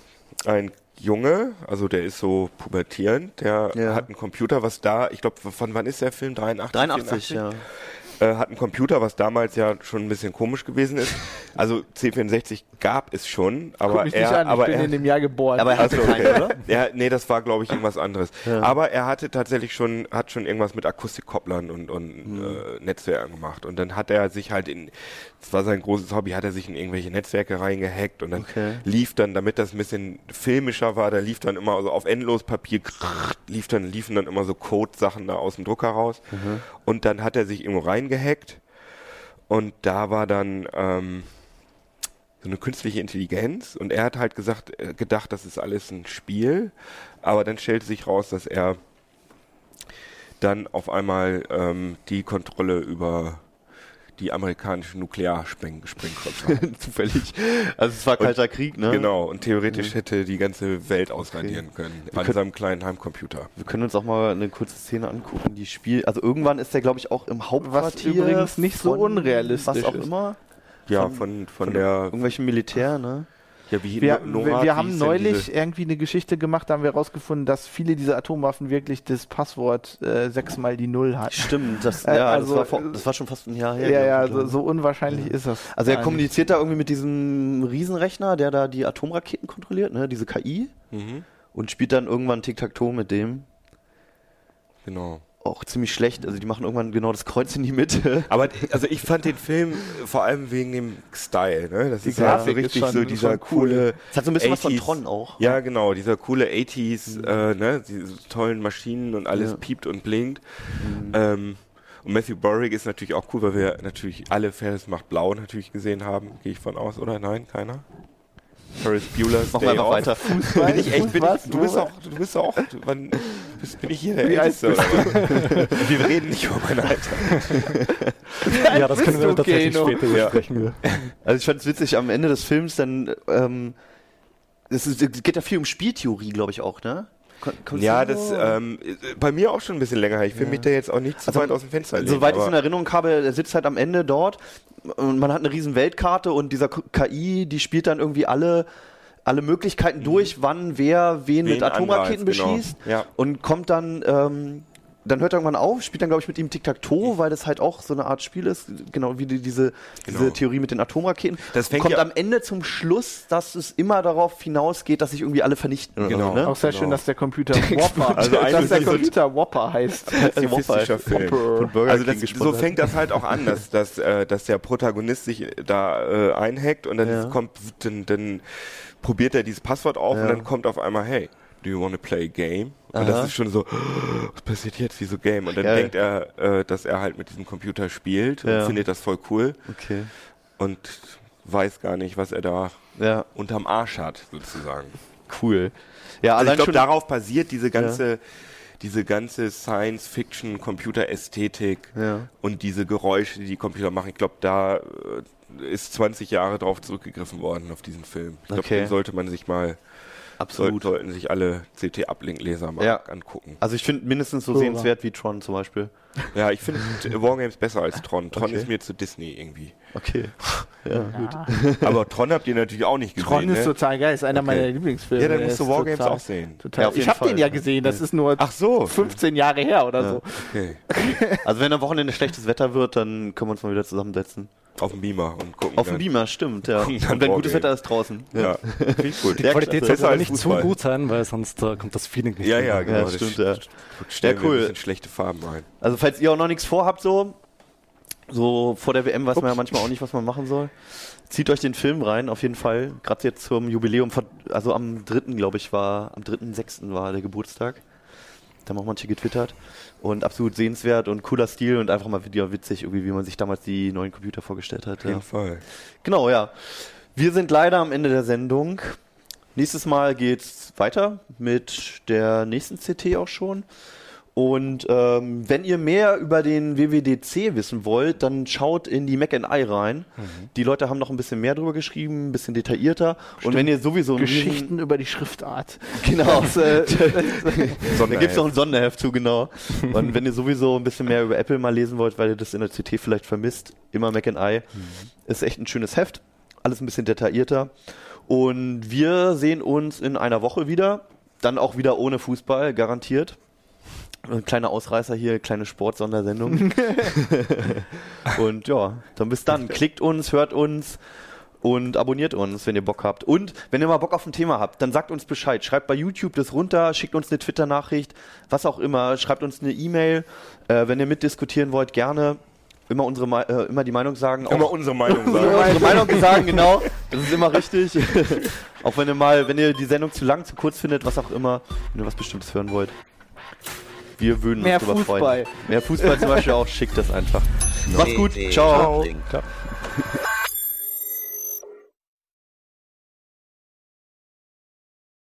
ein Junge, also der ist so pubertierend, der Ja. hat einen Computer, was da, ich glaube, von wann ist der Film? 83? 83, 84? ja. Äh, hat einen Computer, was damals ja schon ein bisschen komisch gewesen ist. Also C64 gab es schon, aber Guck mich er, nicht an, aber ich bin er, in dem Jahr geboren. Aber er hatte keinen, okay. oder? Ja, nee, das war, glaube ich, irgendwas anderes. Aber er hatte tatsächlich schon, hat schon irgendwas mit Akustikkopplern und, und Mhm. äh, Netzwerken gemacht. Und dann hat er sich halt in, das war sein großes Hobby, hat er sich in irgendwelche Netzwerke reingehackt und dann Okay. lief dann, damit das ein bisschen filmischer war, da lief dann immer so auf Endlospapier, lief dann, liefen dann immer so Code-Sachen da aus dem Drucker raus. Mhm. Und dann hat er sich irgendwo reingehackt und da war dann, ähm, so eine künstliche Intelligenz. Und er hat halt gesagt, äh, gedacht, das ist alles ein Spiel, aber dann stellte sich raus, dass er dann auf einmal ähm, die Kontrolle über die amerikanischen Nuklearsprengkopf. Zufällig. Also es war kalter Krieg, ne? Genau, und theoretisch hätte die ganze Welt ausradieren können an können- seinem kleinen Heimcomputer. Wir können uns auch mal eine kurze Szene angucken, die Spiel. Also irgendwann ist der, glaube ich, auch im Hauptquartier. übrigens nicht so unrealistisch Was auch ist. immer. Ja, Von- von, von, Von der, Irgendwelchem Militär, ne? Ja, wie wir, No- wir, haben neulich diese- irgendwie eine Geschichte gemacht, da haben wir herausgefunden, dass viele dieser Atomwaffen wirklich das Passwort äh, sechsmal die Null hat. Stimmt, das, Äh, ja, also, das, war vor, das war schon fast ein Jahr her. Ja, ja, so, so unwahrscheinlich ist das. Also er kommuniziert da irgendwie mit diesem Riesenrechner, der da die Atomraketen kontrolliert, ne? Diese KI. Mhm, Und spielt dann irgendwann Tic-Tac-Toe mit dem. genau. Auch ziemlich schlecht. Also die machen irgendwann genau das Kreuz in die Mitte. Aber also ich fand den Film vor allem wegen dem Style, ne? Das Die ist halt so richtig schon- so dieser coole. Es hat so ein bisschen was von 80s. Tron auch. Ja, genau, dieser coole 80s, äh, ne, diese tollen Maschinen und alles Ja. piept und blinkt. Ähm, und Matthew Broderick ist natürlich auch cool, weil wir natürlich alle Ferris macht blau natürlich gesehen haben, gehe ich von aus, oder? Nein, keiner? Ferris Bueller's Machen wir einfach Off. weiter. Bin ich echt, bin Was? ich, du bist auch, du bist auch, du, wann, bist, bin ich hier der Älteste? Wir reden nicht über mein Alter. ja, das können wir tatsächlich Keno? später Ja. besprechen. Also ich fand es witzig, am Ende des Films dann, ähm, es, ist, es geht ja viel um Spieltheorie, glaube ich auch, ne? Kommst Ja, das, ähm, bei mir auch schon ein bisschen länger her. Ich will mich da jetzt auch nicht zu Also, weit aus dem Fenster legen. Soweit ich es in Erinnerung habe, er sitzt halt am Ende dort und man hat eine riesen Weltkarte und dieser KI, die spielt dann irgendwie alle, alle Möglichkeiten durch, wann wer wen, Wen mit Atomraketen angreift, genau. beschießt Ja. und kommt dann ähm, dann hört er irgendwann auf, spielt dann, glaube ich, mit ihm Tic-Tac-Toe, weil das halt auch so eine Art Spiel ist, genau wie die, diese, Genau. diese Theorie mit den Atomraketen. Das fängt Kommt ja- am Ende zum Schluss, dass es immer darauf hinausgeht, dass sich irgendwie alle vernichten. Genau. So, ne? Auch sehr Genau. schön, dass der Computer Whopper, Also dass eigentlich der Computer Whopper heißt. Film. Von Burger Also das, so fängt das halt auch an, dass, dass, äh, dass der Protagonist sich da äh, einhackt und dann Ja. kommt, dann, dann probiert er dieses Passwort auf Ja. und dann kommt auf einmal, hey, do you want to play a game? Und Aha. das ist schon so, was passiert jetzt, wieso Game? Und dann Geil. denkt er, äh, dass er halt mit diesem Computer spielt Ja. und findet das voll cool Okay. und weiß gar nicht, was er da Ja, unterm Arsch hat, sozusagen. cool. Ja, Also ich glaube, darauf basiert diese ganze, diese ganze Science-Fiction, Computerästhetik Ja. und diese Geräusche, die die Computer machen. Ich glaube, da äh, ist 20 Jahre drauf zurückgegriffen worden auf diesen Film. Ich glaube, Okay. den sollte man sich mal, absolut. sollten sich alle CT-Uplink-Leser mal Ja. angucken. Also ich finde mindestens so Hörer. sehenswert wie Tron zum Beispiel. Ja, ich finde Wargames besser als Tron. Tron Okay. ist mir zu Disney irgendwie. Okay. Ja, gut. Aber Tron habt ihr natürlich auch nicht gesehen, Tron ist ne? total geil, ist einer Okay. meiner Lieblingsfilme. Ja, dann musst du Wargames total- auch sehen. Total. Ja, auf ich habe den ja gesehen, das ist nur Ach so. 15 Jahre her oder so. Okay. Also wenn am Wochenende schlechtes Wetter wird, dann können wir uns mal wieder zusammensetzen. Auf dem Beamer und gucken. Auf dem. Beamer, stimmt, ja. Dann Und wenn gutes. Wetter ist draußen. Ja, finde ich gut. Ja, Qualität sollte aber nicht Fußball. zu gut sein, weil sonst äh, kommt das Feeling nicht Ja, ja, genau. Ja, stimmt, ja. Stellen Ja, wir cool. ein bisschen schlechte Farben rein. Also falls ihr auch noch nichts vorhabt, so, so vor der WM weiß man ja manchmal auch nicht, was man machen soll. Zieht euch den Film rein, auf jeden Fall. Gerade jetzt zum Jubiläum, von, also am 3. glaube ich war, am 3.6. war der Geburtstag. Da haben auch manche getwittert. Und absolut sehenswert und cooler Stil und einfach mal wieder witzig, irgendwie, wie man sich damals die neuen Computer vorgestellt hat. Auf Ja. jeden Fall. Genau, ja. Wir sind leider am Ende der Sendung. Nächstes Mal geht's weiter mit der nächsten CT auch schon. Und ähm, wenn ihr mehr über den WWDC wissen wollt, dann schaut in die Mac I rein. Die Leute haben noch ein bisschen mehr drüber geschrieben, ein bisschen detaillierter. Und wenn ihr sowieso Geschichten über die Schriftart. Genau. Das, äh, Da gibt es noch ein Sonderheft zu, genau. Und wenn ihr sowieso ein bisschen mehr über Apple mal lesen wollt, weil ihr das in der CT vielleicht vermisst, immer Mac I, ist echt ein schönes Heft. Alles ein bisschen detaillierter. Und wir sehen uns in einer Woche wieder. Dann auch wieder ohne Fußball, garantiert. Ein kleiner Ausreißer hier, kleine Sportsondersendung. und ja, dann bis dann. Klickt uns, hört uns und abonniert uns, wenn ihr Bock habt. Und wenn ihr mal Bock auf ein Thema habt, dann sagt uns Bescheid. Schreibt bei YouTube das runter, schickt uns eine Twitter-Nachricht, was auch immer. Schreibt uns eine E-Mail. Äh, wenn ihr mitdiskutieren wollt, gerne. Immer, unsere, äh, immer die Meinung sagen. Immer Auch- unsere Meinung immer sagen. unsere Meinung sagen, genau. Das ist immer richtig. auch wenn ihr mal, wenn ihr die Sendung zu lang, zu kurz findet, was auch immer, wenn ihr was Bestimmtes hören wollt. Wir würden Mehr uns drüber Fußball. freuen. Mehr Fußball zum Beispiel auch, schickt das einfach. Macht's gut. Ciao. Ciao.